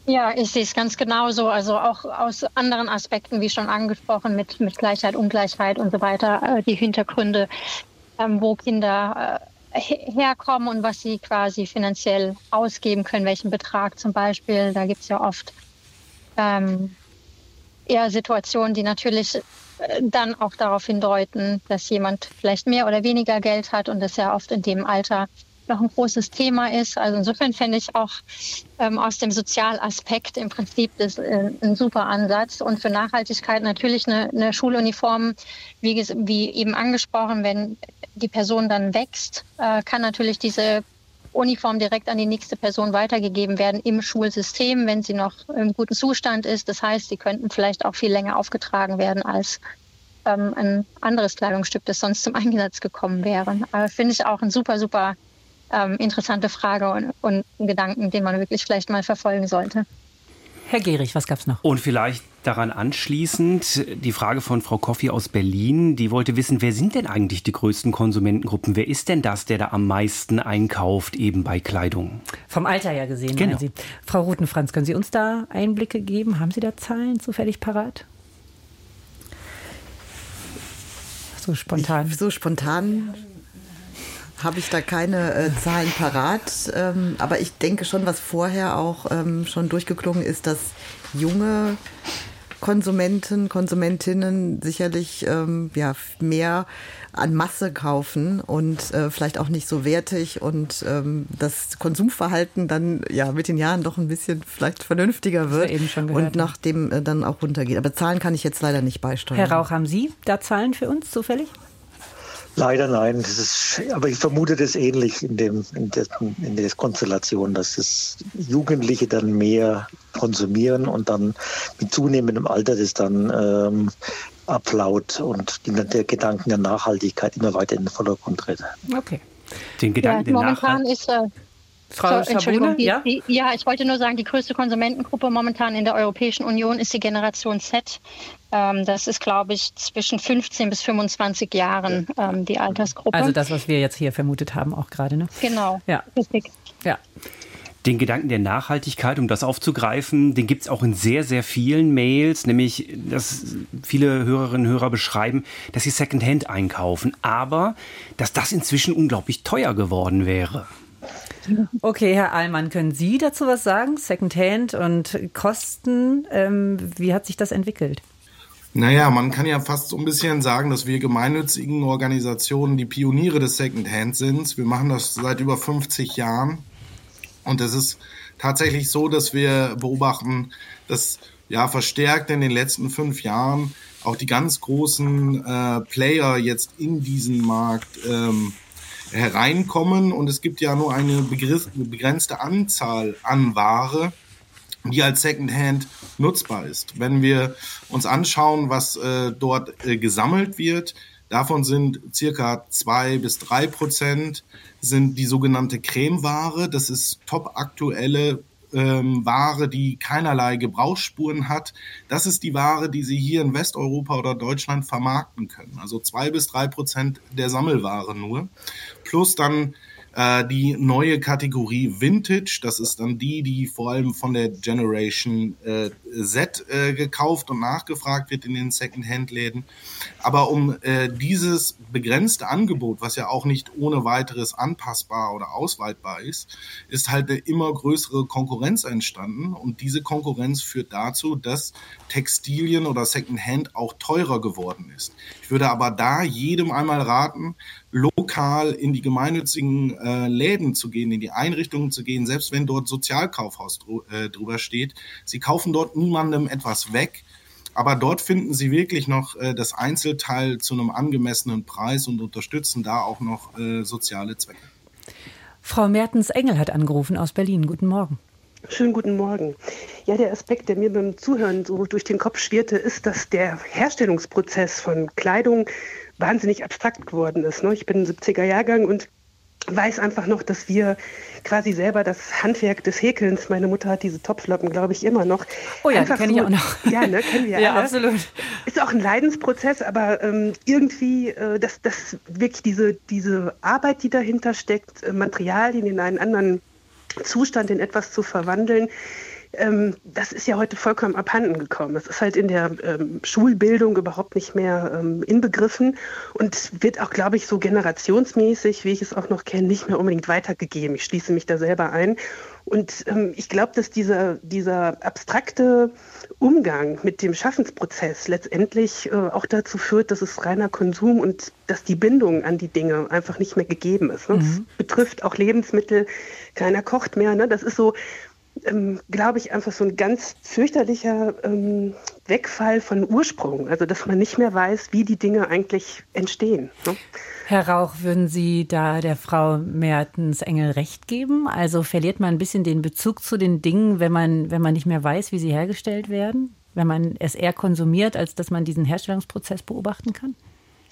Ja, ich sehe es ganz genauso. Also auch aus anderen Aspekten, wie schon angesprochen, mit, mit Gleichheit, Ungleichheit und so weiter, äh, die Hintergründe, ähm, wo Kinder äh, herkommen und was sie quasi finanziell ausgeben können, welchen Betrag zum Beispiel. Da gibt es ja oft ähm, eher Situationen, die natürlich äh, dann auch darauf hindeuten, dass jemand vielleicht mehr oder weniger Geld hat und das ja oft in dem Alter noch ein großes Thema ist. Also insofern fände ich auch ähm, aus dem Sozialaspekt im Prinzip das äh, ein super Ansatz. Und für Nachhaltigkeit natürlich eine, eine Schuluniform, wie, wie, eben angesprochen, wenn die Person dann wächst, äh, kann natürlich diese Uniform direkt an die nächste Person weitergegeben werden im Schulsystem, wenn sie noch im guten Zustand ist. Das heißt, sie könnten vielleicht auch viel länger aufgetragen werden als ähm, ein anderes Kleidungsstück, das sonst zum Einsatz gekommen wäre. Aber finde ich auch ein super, super ähm, interessante Frage und, und ein Gedanken, den man wirklich vielleicht mal verfolgen sollte. Herr Gehrig, was gab es noch? Und vielleicht daran anschließend die Frage von Frau Koffi aus Berlin. Die wollte wissen, wer sind denn eigentlich die größten Konsumentengruppen? Wer ist denn das, der da am meisten einkauft, eben bei Kleidung? Vom Alter her gesehen, genau. Sie. Frau Rutenfranz, können Sie uns da Einblicke geben? Haben Sie da Zahlen zufällig parat? So spontan. Ich, so spontan habe ich da keine äh, Zahlen parat. Ähm, aber ich denke schon, was vorher auch ähm, schon durchgeklungen ist, dass junge Konsumenten, Konsumentinnen sicherlich ähm, ja, mehr an Masse kaufen und äh, vielleicht auch nicht so wertig und ähm, das Konsumverhalten dann ja mit den Jahren doch ein bisschen vielleicht vernünftiger wird schon gehört, und nach dem äh, dann auch runtergeht. Aber Zahlen kann ich jetzt leider nicht beisteuern. Herr Rauch, haben Sie da Zahlen für uns zufällig? Leider nein. Das ist, aber ich vermute das ähnlich in, dem, in, der, in der Konstellation, dass das Jugendliche dann mehr konsumieren und dann mit zunehmendem Alter das dann ähm, abflaut und die, der Gedanken der Nachhaltigkeit immer weiter in den Vordergrund tritt. Okay. Den Gedanken ja, momentan ist äh, Frau so, Entschuldigung, die, ja? Die, ja, ich wollte nur sagen, die größte Konsumentengruppe momentan in der Europäischen Union ist die Generation Z. Ähm, das ist, glaube ich, zwischen 15 bis 25 Jahren ähm, die Altersgruppe. Also das, was wir jetzt hier vermutet haben, auch gerade. Ne? Genau, ja. richtig. Ja. Den Gedanken der Nachhaltigkeit, um das aufzugreifen, den gibt es auch in sehr, sehr vielen Mails, nämlich, dass viele Hörerinnen und Hörer beschreiben, dass sie Secondhand einkaufen, aber dass das inzwischen unglaublich teuer geworden wäre. Okay, Herr Allmann, können Sie dazu was sagen? Secondhand und Kosten, ähm, wie hat sich das entwickelt? Naja, man kann ja fast so ein bisschen sagen, dass wir gemeinnützigen Organisationen die Pioniere des Secondhand sind. Wir machen das seit über 50 Jahren. Und es ist tatsächlich so, dass wir beobachten, dass ja verstärkt in den letzten fünf Jahren auch die ganz großen äh, Player jetzt in diesen Markt ähm, hereinkommen. Und es gibt ja nur eine begrenzte Anzahl an Ware, die als Secondhand nutzbar ist. Wenn wir uns anschauen, was äh, dort äh, gesammelt wird, davon sind circa zwei bis drei Prozent sind die sogenannte Cremeware. Das ist top aktuelle ähm, Ware, die keinerlei Gebrauchsspuren hat. Das ist die Ware, die Sie hier in Westeuropa oder Deutschland vermarkten können. Also zwei bis drei Prozent der Sammelware nur. Plus dann äh, die neue Kategorie Vintage, das ist dann die, die vor allem von der Generation äh, Z äh, gekauft und nachgefragt wird in den Second-Hand-Läden. Aber um äh, dieses begrenzte Angebot, was ja auch nicht ohne weiteres anpassbar oder ausweitbar ist, ist halt eine immer größere Konkurrenz entstanden. Und diese Konkurrenz führt dazu, dass Textilien oder Second-Hand auch teurer geworden ist. Ich würde aber da jedem einmal raten, lokal in die gemeinnützigen äh, Läden zu gehen, in die Einrichtungen zu gehen, selbst wenn dort Sozialkaufhaus dr äh, drüber steht. Sie kaufen dort niemandem etwas weg, aber dort finden Sie wirklich noch äh, das Einzelteil zu einem angemessenen Preis und unterstützen da auch noch äh, soziale Zwecke. Frau Mertens-Engel hat angerufen aus Berlin. Guten Morgen. Schönen guten Morgen. Ja, der Aspekt, der mir beim Zuhören so durch den Kopf schwirrte, ist, dass der Herstellungsprozess von Kleidung wahnsinnig abstrakt geworden ist. Ne? Ich bin 70er Jahrgang und weiß einfach noch, dass wir quasi selber das Handwerk des Häkelns, meine Mutter hat diese Topflocken, glaube ich, immer noch. Oh ja, kenne so, ich auch noch. Ja, ne, kennen wir ja, alle. absolut. Ist auch ein Leidensprozess, aber ähm, irgendwie, äh, dass das wirklich diese, diese Arbeit, die dahinter steckt, äh, Materialien in einen anderen Zustand in etwas zu verwandeln, ähm, das ist ja heute vollkommen abhanden gekommen. Das ist halt in der ähm, Schulbildung überhaupt nicht mehr ähm, inbegriffen und wird auch, glaube ich, so generationsmäßig, wie ich es auch noch kenne, nicht mehr unbedingt weitergegeben. Ich schließe mich da selber ein. Und ähm, ich glaube, dass dieser, dieser abstrakte Umgang mit dem Schaffensprozess letztendlich äh, auch dazu führt, dass es reiner Konsum und dass die Bindung an die Dinge einfach nicht mehr gegeben ist. Ne? Mhm. Das betrifft auch Lebensmittel. Keiner kocht mehr. Ne? Das ist so, ähm, glaube ich, einfach so ein ganz fürchterlicher ähm, Wegfall von Ursprung. Also, dass man nicht mehr weiß, wie die Dinge eigentlich entstehen. Ne? Herr Rauch, würden Sie da der Frau Mertens-Engel recht geben? Also verliert man ein bisschen den Bezug zu den Dingen, wenn man, wenn man nicht mehr weiß, wie sie hergestellt werden? Wenn man es eher konsumiert, als dass man diesen Herstellungsprozess beobachten kann?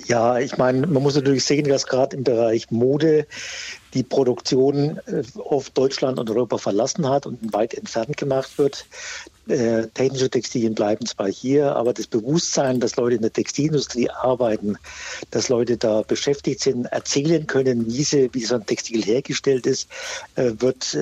Ja, ich meine, man muss natürlich sehen, dass gerade im Bereich Mode die Produktion äh, auf Deutschland und Europa verlassen hat und weit entfernt gemacht wird. Äh, technische Textilien bleiben zwar hier, aber das Bewusstsein, dass Leute in der Textilindustrie arbeiten, dass Leute da beschäftigt sind, erzählen können, wie, sie, wie so ein Textil hergestellt ist, äh, wird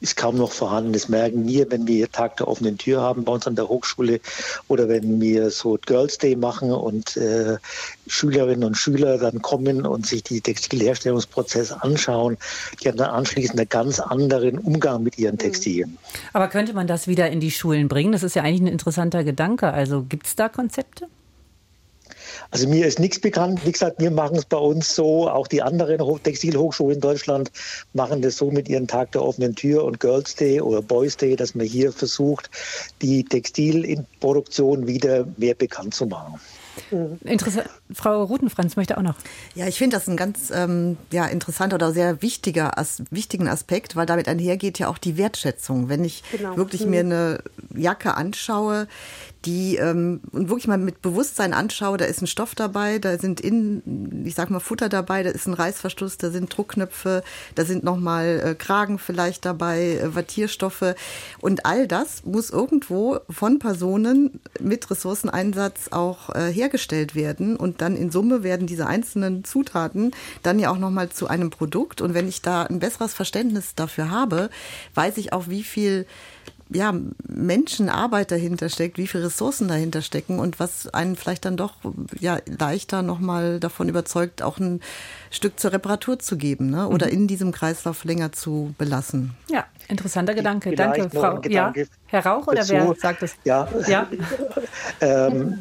ist kaum noch vorhanden. Das merken wir, wenn wir Tag der offenen Tür haben bei uns an der Hochschule oder wenn wir so Girls Day machen und äh, Schülerinnen und Schüler dann kommen und sich die Textilherstellungsprozess anschauen. Die haben dann anschließend einen ganz anderen Umgang mit ihren Textilien. Aber könnte man das wieder in die Schulen bringen? Das ist ja eigentlich ein interessanter Gedanke. Also gibt es da Konzepte? Also mir ist nichts bekannt. Wie gesagt, wir machen es bei uns so. Auch die anderen Textilhochschulen in Deutschland machen das so mit ihren Tag der offenen Tür und Girls Day oder Boys Day, dass man hier versucht, die Textilproduktion wieder mehr bekannt zu machen. Interessant. Frau Rutenfranz möchte auch noch. Ja, ich finde das ein ganz ähm, ja, interessanter oder sehr wichtiger as wichtigen Aspekt, weil damit einhergeht ja auch die Wertschätzung. Wenn ich genau. wirklich mir mhm. eine Jacke anschaue, die ähm, und wirklich mal mit Bewusstsein anschaue, da ist ein Stoff dabei, da sind in, ich sag mal Futter dabei, da ist ein Reißverschluss, da sind Druckknöpfe, da sind nochmal äh, Kragen vielleicht dabei, äh, Wattierstoffe. Und all das muss irgendwo von Personen mit Ressourceneinsatz auch äh, hergestellt werden. Und dann in Summe werden diese einzelnen Zutaten dann ja auch nochmal zu einem Produkt. Und wenn ich da ein besseres Verständnis dafür habe, weiß ich auch, wie viel ja, Menschenarbeit dahinter steckt, wie viele Ressourcen dahinter stecken und was einen vielleicht dann doch ja, leichter nochmal davon überzeugt, auch ein Stück zur Reparatur zu geben ne? oder mhm. in diesem Kreislauf länger zu belassen. Ja, interessanter Gedanke. Vielleicht Danke, Frau. Gedanke ja, Herr Rauch oder dazu. wer sagt es? Ja, ja. ähm,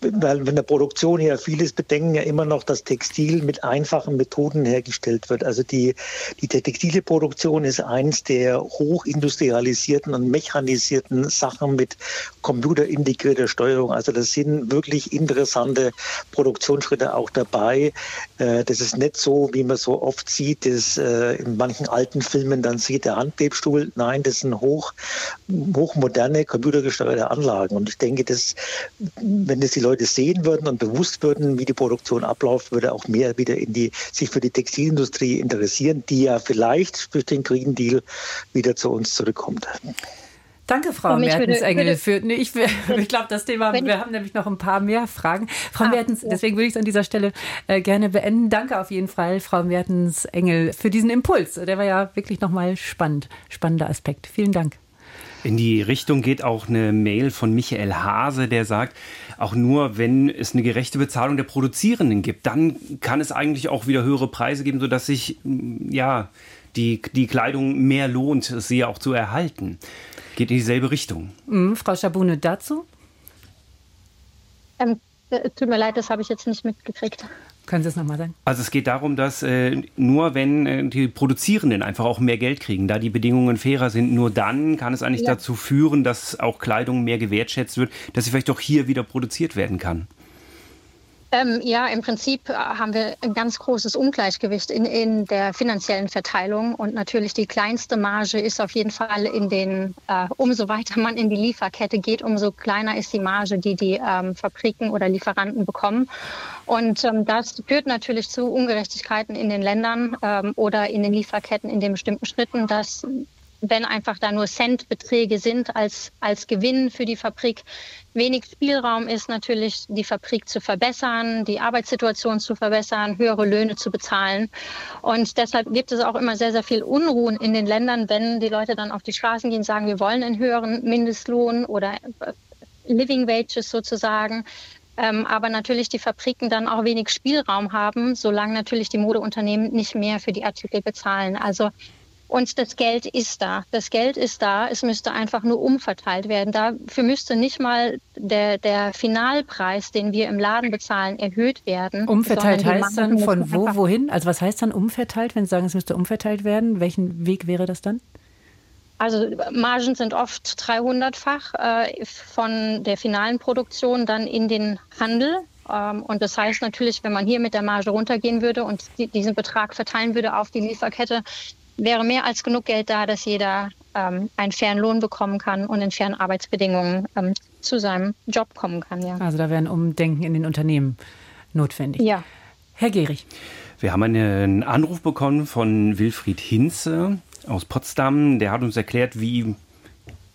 weil in der Produktion her vieles bedenken ja immer noch, dass Textil mit einfachen Methoden hergestellt wird. Also die, die textile Produktion ist eins der hochindustrialisierten und mechanisierten Sachen mit computerintegrierter Steuerung. Also das sind wirklich interessante Produktionsschritte auch dabei. Äh, das ist nicht so, wie man so oft sieht, dass äh, in manchen alten Filmen dann sieht der Handwebstuhl. Nein, das sind hoch hochmoderne computergesteuerte Anlagen. Und ich denke, dass, wenn das die Leute sehen würden und bewusst würden, wie die Produktion abläuft, würde auch mehr wieder in die, sich für die Textilindustrie interessieren, die ja vielleicht durch den Green Deal wieder zu uns zurückkommt. Danke, Frau Mertens-Engel. Nee, ich, ich glaube, das Thema, wir haben nämlich noch ein paar mehr Fragen. Frau ah, Mertens, deswegen würde ich es an dieser Stelle äh, gerne beenden. Danke auf jeden Fall, Frau Mertens-Engel, für diesen Impuls. Der war ja wirklich nochmal spannend. Spannender Aspekt. Vielen Dank. In die Richtung geht auch eine Mail von Michael Hase, der sagt, auch nur wenn es eine gerechte Bezahlung der Produzierenden gibt, dann kann es eigentlich auch wieder höhere Preise geben, sodass sich mm, ja die, die Kleidung mehr lohnt, sie auch zu erhalten. Geht in dieselbe Richtung. Mhm, Frau Schabune, dazu? Ähm, äh, tut mir leid, das habe ich jetzt nicht mitgekriegt. Können Sie es nochmal sagen? Also es geht darum, dass äh, nur wenn äh, die Produzierenden einfach auch mehr Geld kriegen, da die Bedingungen fairer sind, nur dann kann es eigentlich ja. dazu führen, dass auch Kleidung mehr gewertschätzt wird, dass sie vielleicht auch hier wieder produziert werden kann. Ähm, ja, im Prinzip äh, haben wir ein ganz großes Ungleichgewicht in, in der finanziellen Verteilung. Und natürlich die kleinste Marge ist auf jeden Fall in den, äh, umso weiter man in die Lieferkette geht, umso kleiner ist die Marge, die die ähm, Fabriken oder Lieferanten bekommen. Und ähm, das führt natürlich zu Ungerechtigkeiten in den Ländern ähm, oder in den Lieferketten in den bestimmten Schritten, dass wenn einfach da nur Centbeträge sind als, als Gewinn für die Fabrik, wenig Spielraum ist, natürlich die Fabrik zu verbessern, die Arbeitssituation zu verbessern, höhere Löhne zu bezahlen. Und deshalb gibt es auch immer sehr, sehr viel Unruhen in den Ländern, wenn die Leute dann auf die Straßen gehen, sagen, wir wollen einen höheren Mindestlohn oder äh, Living Wages sozusagen. Ähm, aber natürlich die Fabriken dann auch wenig Spielraum haben, solange natürlich die Modeunternehmen nicht mehr für die Artikel bezahlen. Also und das Geld ist da. Das Geld ist da. Es müsste einfach nur umverteilt werden. Dafür müsste nicht mal der, der Finalpreis, den wir im Laden bezahlen, erhöht werden. Umverteilt heißt dann von wo, wohin? Also was heißt dann umverteilt, wenn Sie sagen, es müsste umverteilt werden? Welchen Weg wäre das dann? Also Margen sind oft 300-fach äh, von der finalen Produktion dann in den Handel. Ähm, und das heißt natürlich, wenn man hier mit der Marge runtergehen würde und die, diesen Betrag verteilen würde auf die Lieferkette, wäre mehr als genug Geld da, dass jeder ähm, einen fairen Lohn bekommen kann und in fairen Arbeitsbedingungen ähm, zu seinem Job kommen kann. Ja. Also da wäre ein Umdenken in den Unternehmen notwendig. Ja. Herr Gehrig. Wir haben einen Anruf bekommen von Wilfried Hinze aus Potsdam. Der hat uns erklärt, wie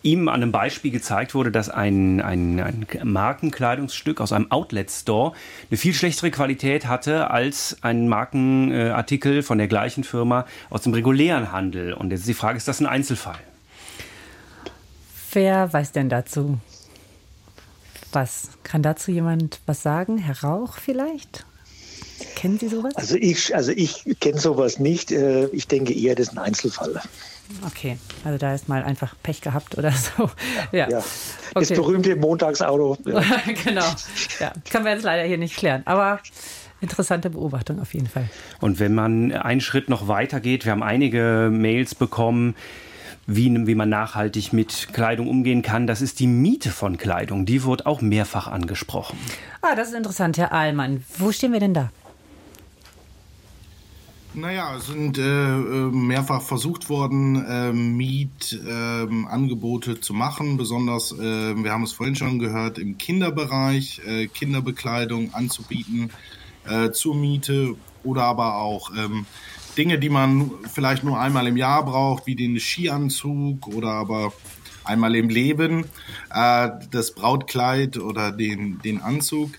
ihm an einem Beispiel gezeigt wurde, dass ein, ein, ein Markenkleidungsstück aus einem Outlet-Store eine viel schlechtere Qualität hatte als ein Markenartikel von der gleichen Firma aus dem regulären Handel. Und jetzt ist die Frage, ist das ein Einzelfall? Wer weiß denn dazu was? Kann dazu jemand was sagen? Herr Rauch vielleicht? Kennen Sie sowas? Also ich, also ich kenne sowas nicht. Äh, ich denke eher, das ist ein Einzelfall. Okay, also da ist mal einfach Pech gehabt oder so. Ja, ja. das okay. berühmte Montagsauto. Ja. genau, ja. Können wir jetzt leider hier nicht klären. Aber interessante Beobachtung auf jeden Fall. Und wenn man einen Schritt noch weiter geht, wir haben einige Mails bekommen, wie, wie man nachhaltig mit Kleidung umgehen kann. Das ist die Miete von Kleidung. Die wird auch mehrfach angesprochen. Ah, das ist interessant, Herr Ahlmann. Wo stehen wir denn da? Naja, es sind äh, äh, mehrfach versucht worden, äh, Mietangebote äh, zu machen. Besonders, äh, wir haben es vorhin schon gehört, im Kinderbereich äh, Kinderbekleidung anzubieten zur Miete oder aber auch ähm, Dinge, die man vielleicht nur einmal im Jahr braucht, wie den Skianzug oder aber einmal im Leben, das Brautkleid oder den, den Anzug.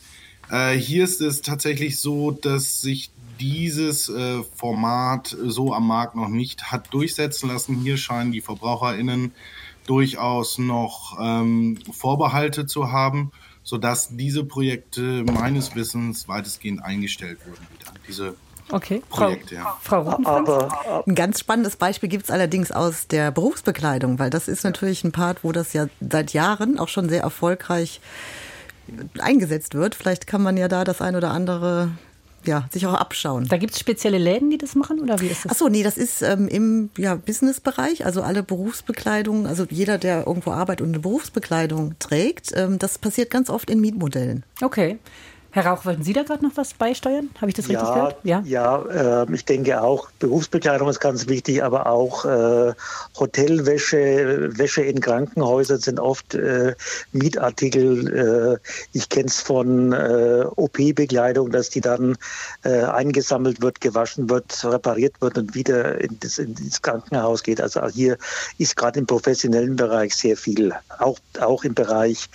hier ist es tatsächlich so, dass sich dieses äh, Format so am Markt noch nicht hat durchsetzen lassen. Hier scheinen die VerbraucherInnen durchaus noch ähm, Vorbehalte zu haben, sodass diese Projekte meines Wissens weitestgehend eingestellt wurden wieder. Diese Okay, Projekte, Frau, ja. Frau Aber ein ganz spannendes Beispiel gibt es allerdings aus der Berufsbekleidung, weil das ist natürlich ein Part, wo das ja seit Jahren auch schon sehr erfolgreich eingesetzt wird. Vielleicht kann man ja da das ein oder andere ja, sich auch abschauen. Da gibt es spezielle Läden, die das machen oder wie ist das? Achso, nee, das ist ähm, im ja, Businessbereich, also alle Berufsbekleidung, also jeder, der irgendwo arbeitet und eine Berufsbekleidung trägt, ähm, das passiert ganz oft in Mietmodellen. Okay. Herr Rauch, wollten Sie da gerade noch was beisteuern? Habe ich das ja, richtig gehört? Ja, ja äh, ich denke auch, Berufsbekleidung ist ganz wichtig, aber auch äh, Hotelwäsche, Wäsche in Krankenhäusern sind oft äh, Mietartikel. Äh, ich kenne es von äh, OP-Bekleidung, dass die dann äh, eingesammelt wird, gewaschen wird, repariert wird und wieder in das, ins Krankenhaus geht. Also hier ist gerade im professionellen Bereich sehr viel, auch, auch im Bereich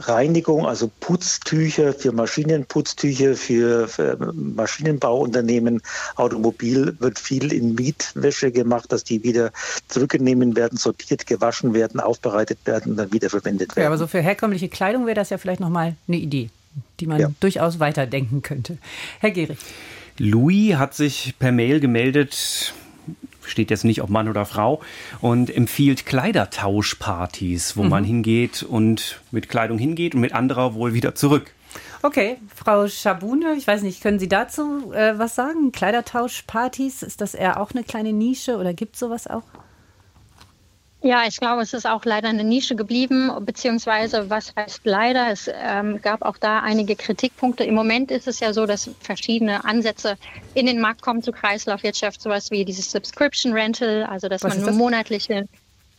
Reinigung, also Putztücher für Maschinenputztücher, für, für, Maschinenbauunternehmen, Automobil wird viel in Mietwäsche gemacht, dass die wieder zurückgenommen werden, sortiert, gewaschen werden, aufbereitet werden und dann wiederverwendet werden. Ja, aber so für herkömmliche Kleidung wäre das ja vielleicht nochmal eine Idee, die man ja. durchaus weiterdenken könnte. Herr Gehrig. Louis hat sich per Mail gemeldet, steht jetzt nicht, ob Mann oder Frau, und empfiehlt Kleidertauschpartys, wo mhm. man hingeht und mit Kleidung hingeht und mit anderer wohl wieder zurück. Okay, Frau Schabune, ich weiß nicht, können Sie dazu äh, was sagen? Kleidertauschpartys, ist das eher auch eine kleine Nische oder gibt es sowas auch? Ja, ich glaube, es ist auch leider eine Nische geblieben, beziehungsweise was heißt leider? Es ähm, gab auch da einige Kritikpunkte. Im Moment ist es ja so, dass verschiedene Ansätze in den Markt kommen zu Kreislaufwirtschaft, sowas wie dieses Subscription Rental, also dass was man nur monatliche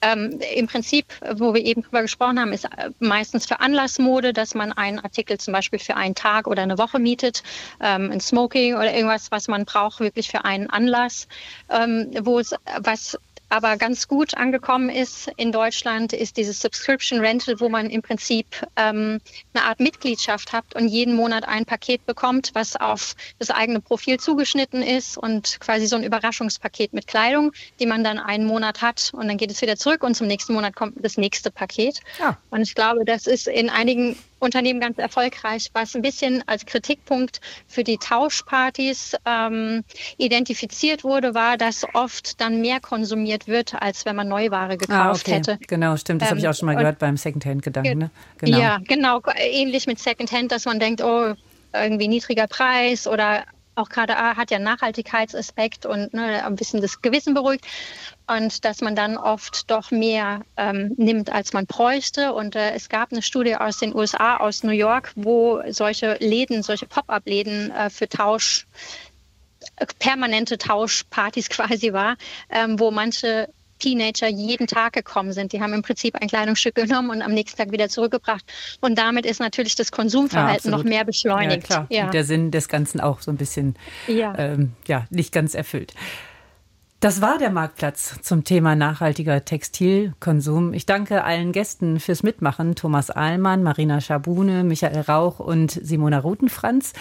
ähm, Im Prinzip, wo wir eben drüber gesprochen haben, ist äh, meistens für Anlassmode, dass man einen Artikel zum Beispiel für einen Tag oder eine Woche mietet, ähm, ein Smoking oder irgendwas, was man braucht, wirklich für einen Anlass, ähm, wo es was aber ganz gut angekommen ist in Deutschland, ist dieses Subscription Rental, wo man im Prinzip ähm, eine Art Mitgliedschaft hat und jeden Monat ein Paket bekommt, was auf das eigene Profil zugeschnitten ist und quasi so ein Überraschungspaket mit Kleidung, die man dann einen Monat hat und dann geht es wieder zurück und zum nächsten Monat kommt das nächste Paket. Ja. Und ich glaube, das ist in einigen Unternehmen ganz erfolgreich, was ein bisschen als Kritikpunkt für die Tauschpartys ähm, identifiziert wurde, war, dass oft dann mehr konsumiert wird, als wenn man Neuware ah, gekauft ah, okay. hätte. Genau, stimmt. Das ähm, habe ich auch schon mal gehört beim Secondhand-Gedanken. Ne? Genau. Ja, genau. Ähnlich mit Secondhand, dass man denkt, oh, irgendwie niedriger Preis oder auch gerade A hat ja Nachhaltigkeitsaspekt und ne, ein bisschen das Gewissen beruhigt und dass man dann oft doch mehr ähm, nimmt, als man bräuchte. Und äh, es gab eine Studie aus den USA, aus New York, wo solche Läden, solche Pop-up-Läden äh, für Tausch äh, permanente Tauschpartys quasi war, ähm, wo manche Teenager jeden Tag gekommen sind. Die haben im Prinzip ein Kleidungsstück genommen und am nächsten Tag wieder zurückgebracht. Und damit ist natürlich das Konsumverhalten ja, noch mehr beschleunigt. Ja, klar. Ja. Und der Sinn des Ganzen auch so ein bisschen ja. Ähm, ja, nicht ganz erfüllt. Das war der Marktplatz zum Thema nachhaltiger Textilkonsum. Ich danke allen Gästen fürs Mitmachen. Thomas Ahlmann, Marina Schabune, Michael Rauch und Simona Rutenfranz.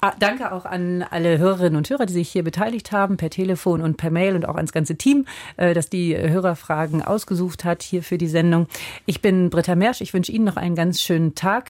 Ah, danke auch an alle Hörerinnen und Hörer, die sich hier beteiligt haben, per Telefon und per Mail und auch ans ganze Team, äh, das die Hörerfragen ausgesucht hat hier für die Sendung. Ich bin Britta Mersch. Ich wünsche Ihnen noch einen ganz schönen Tag.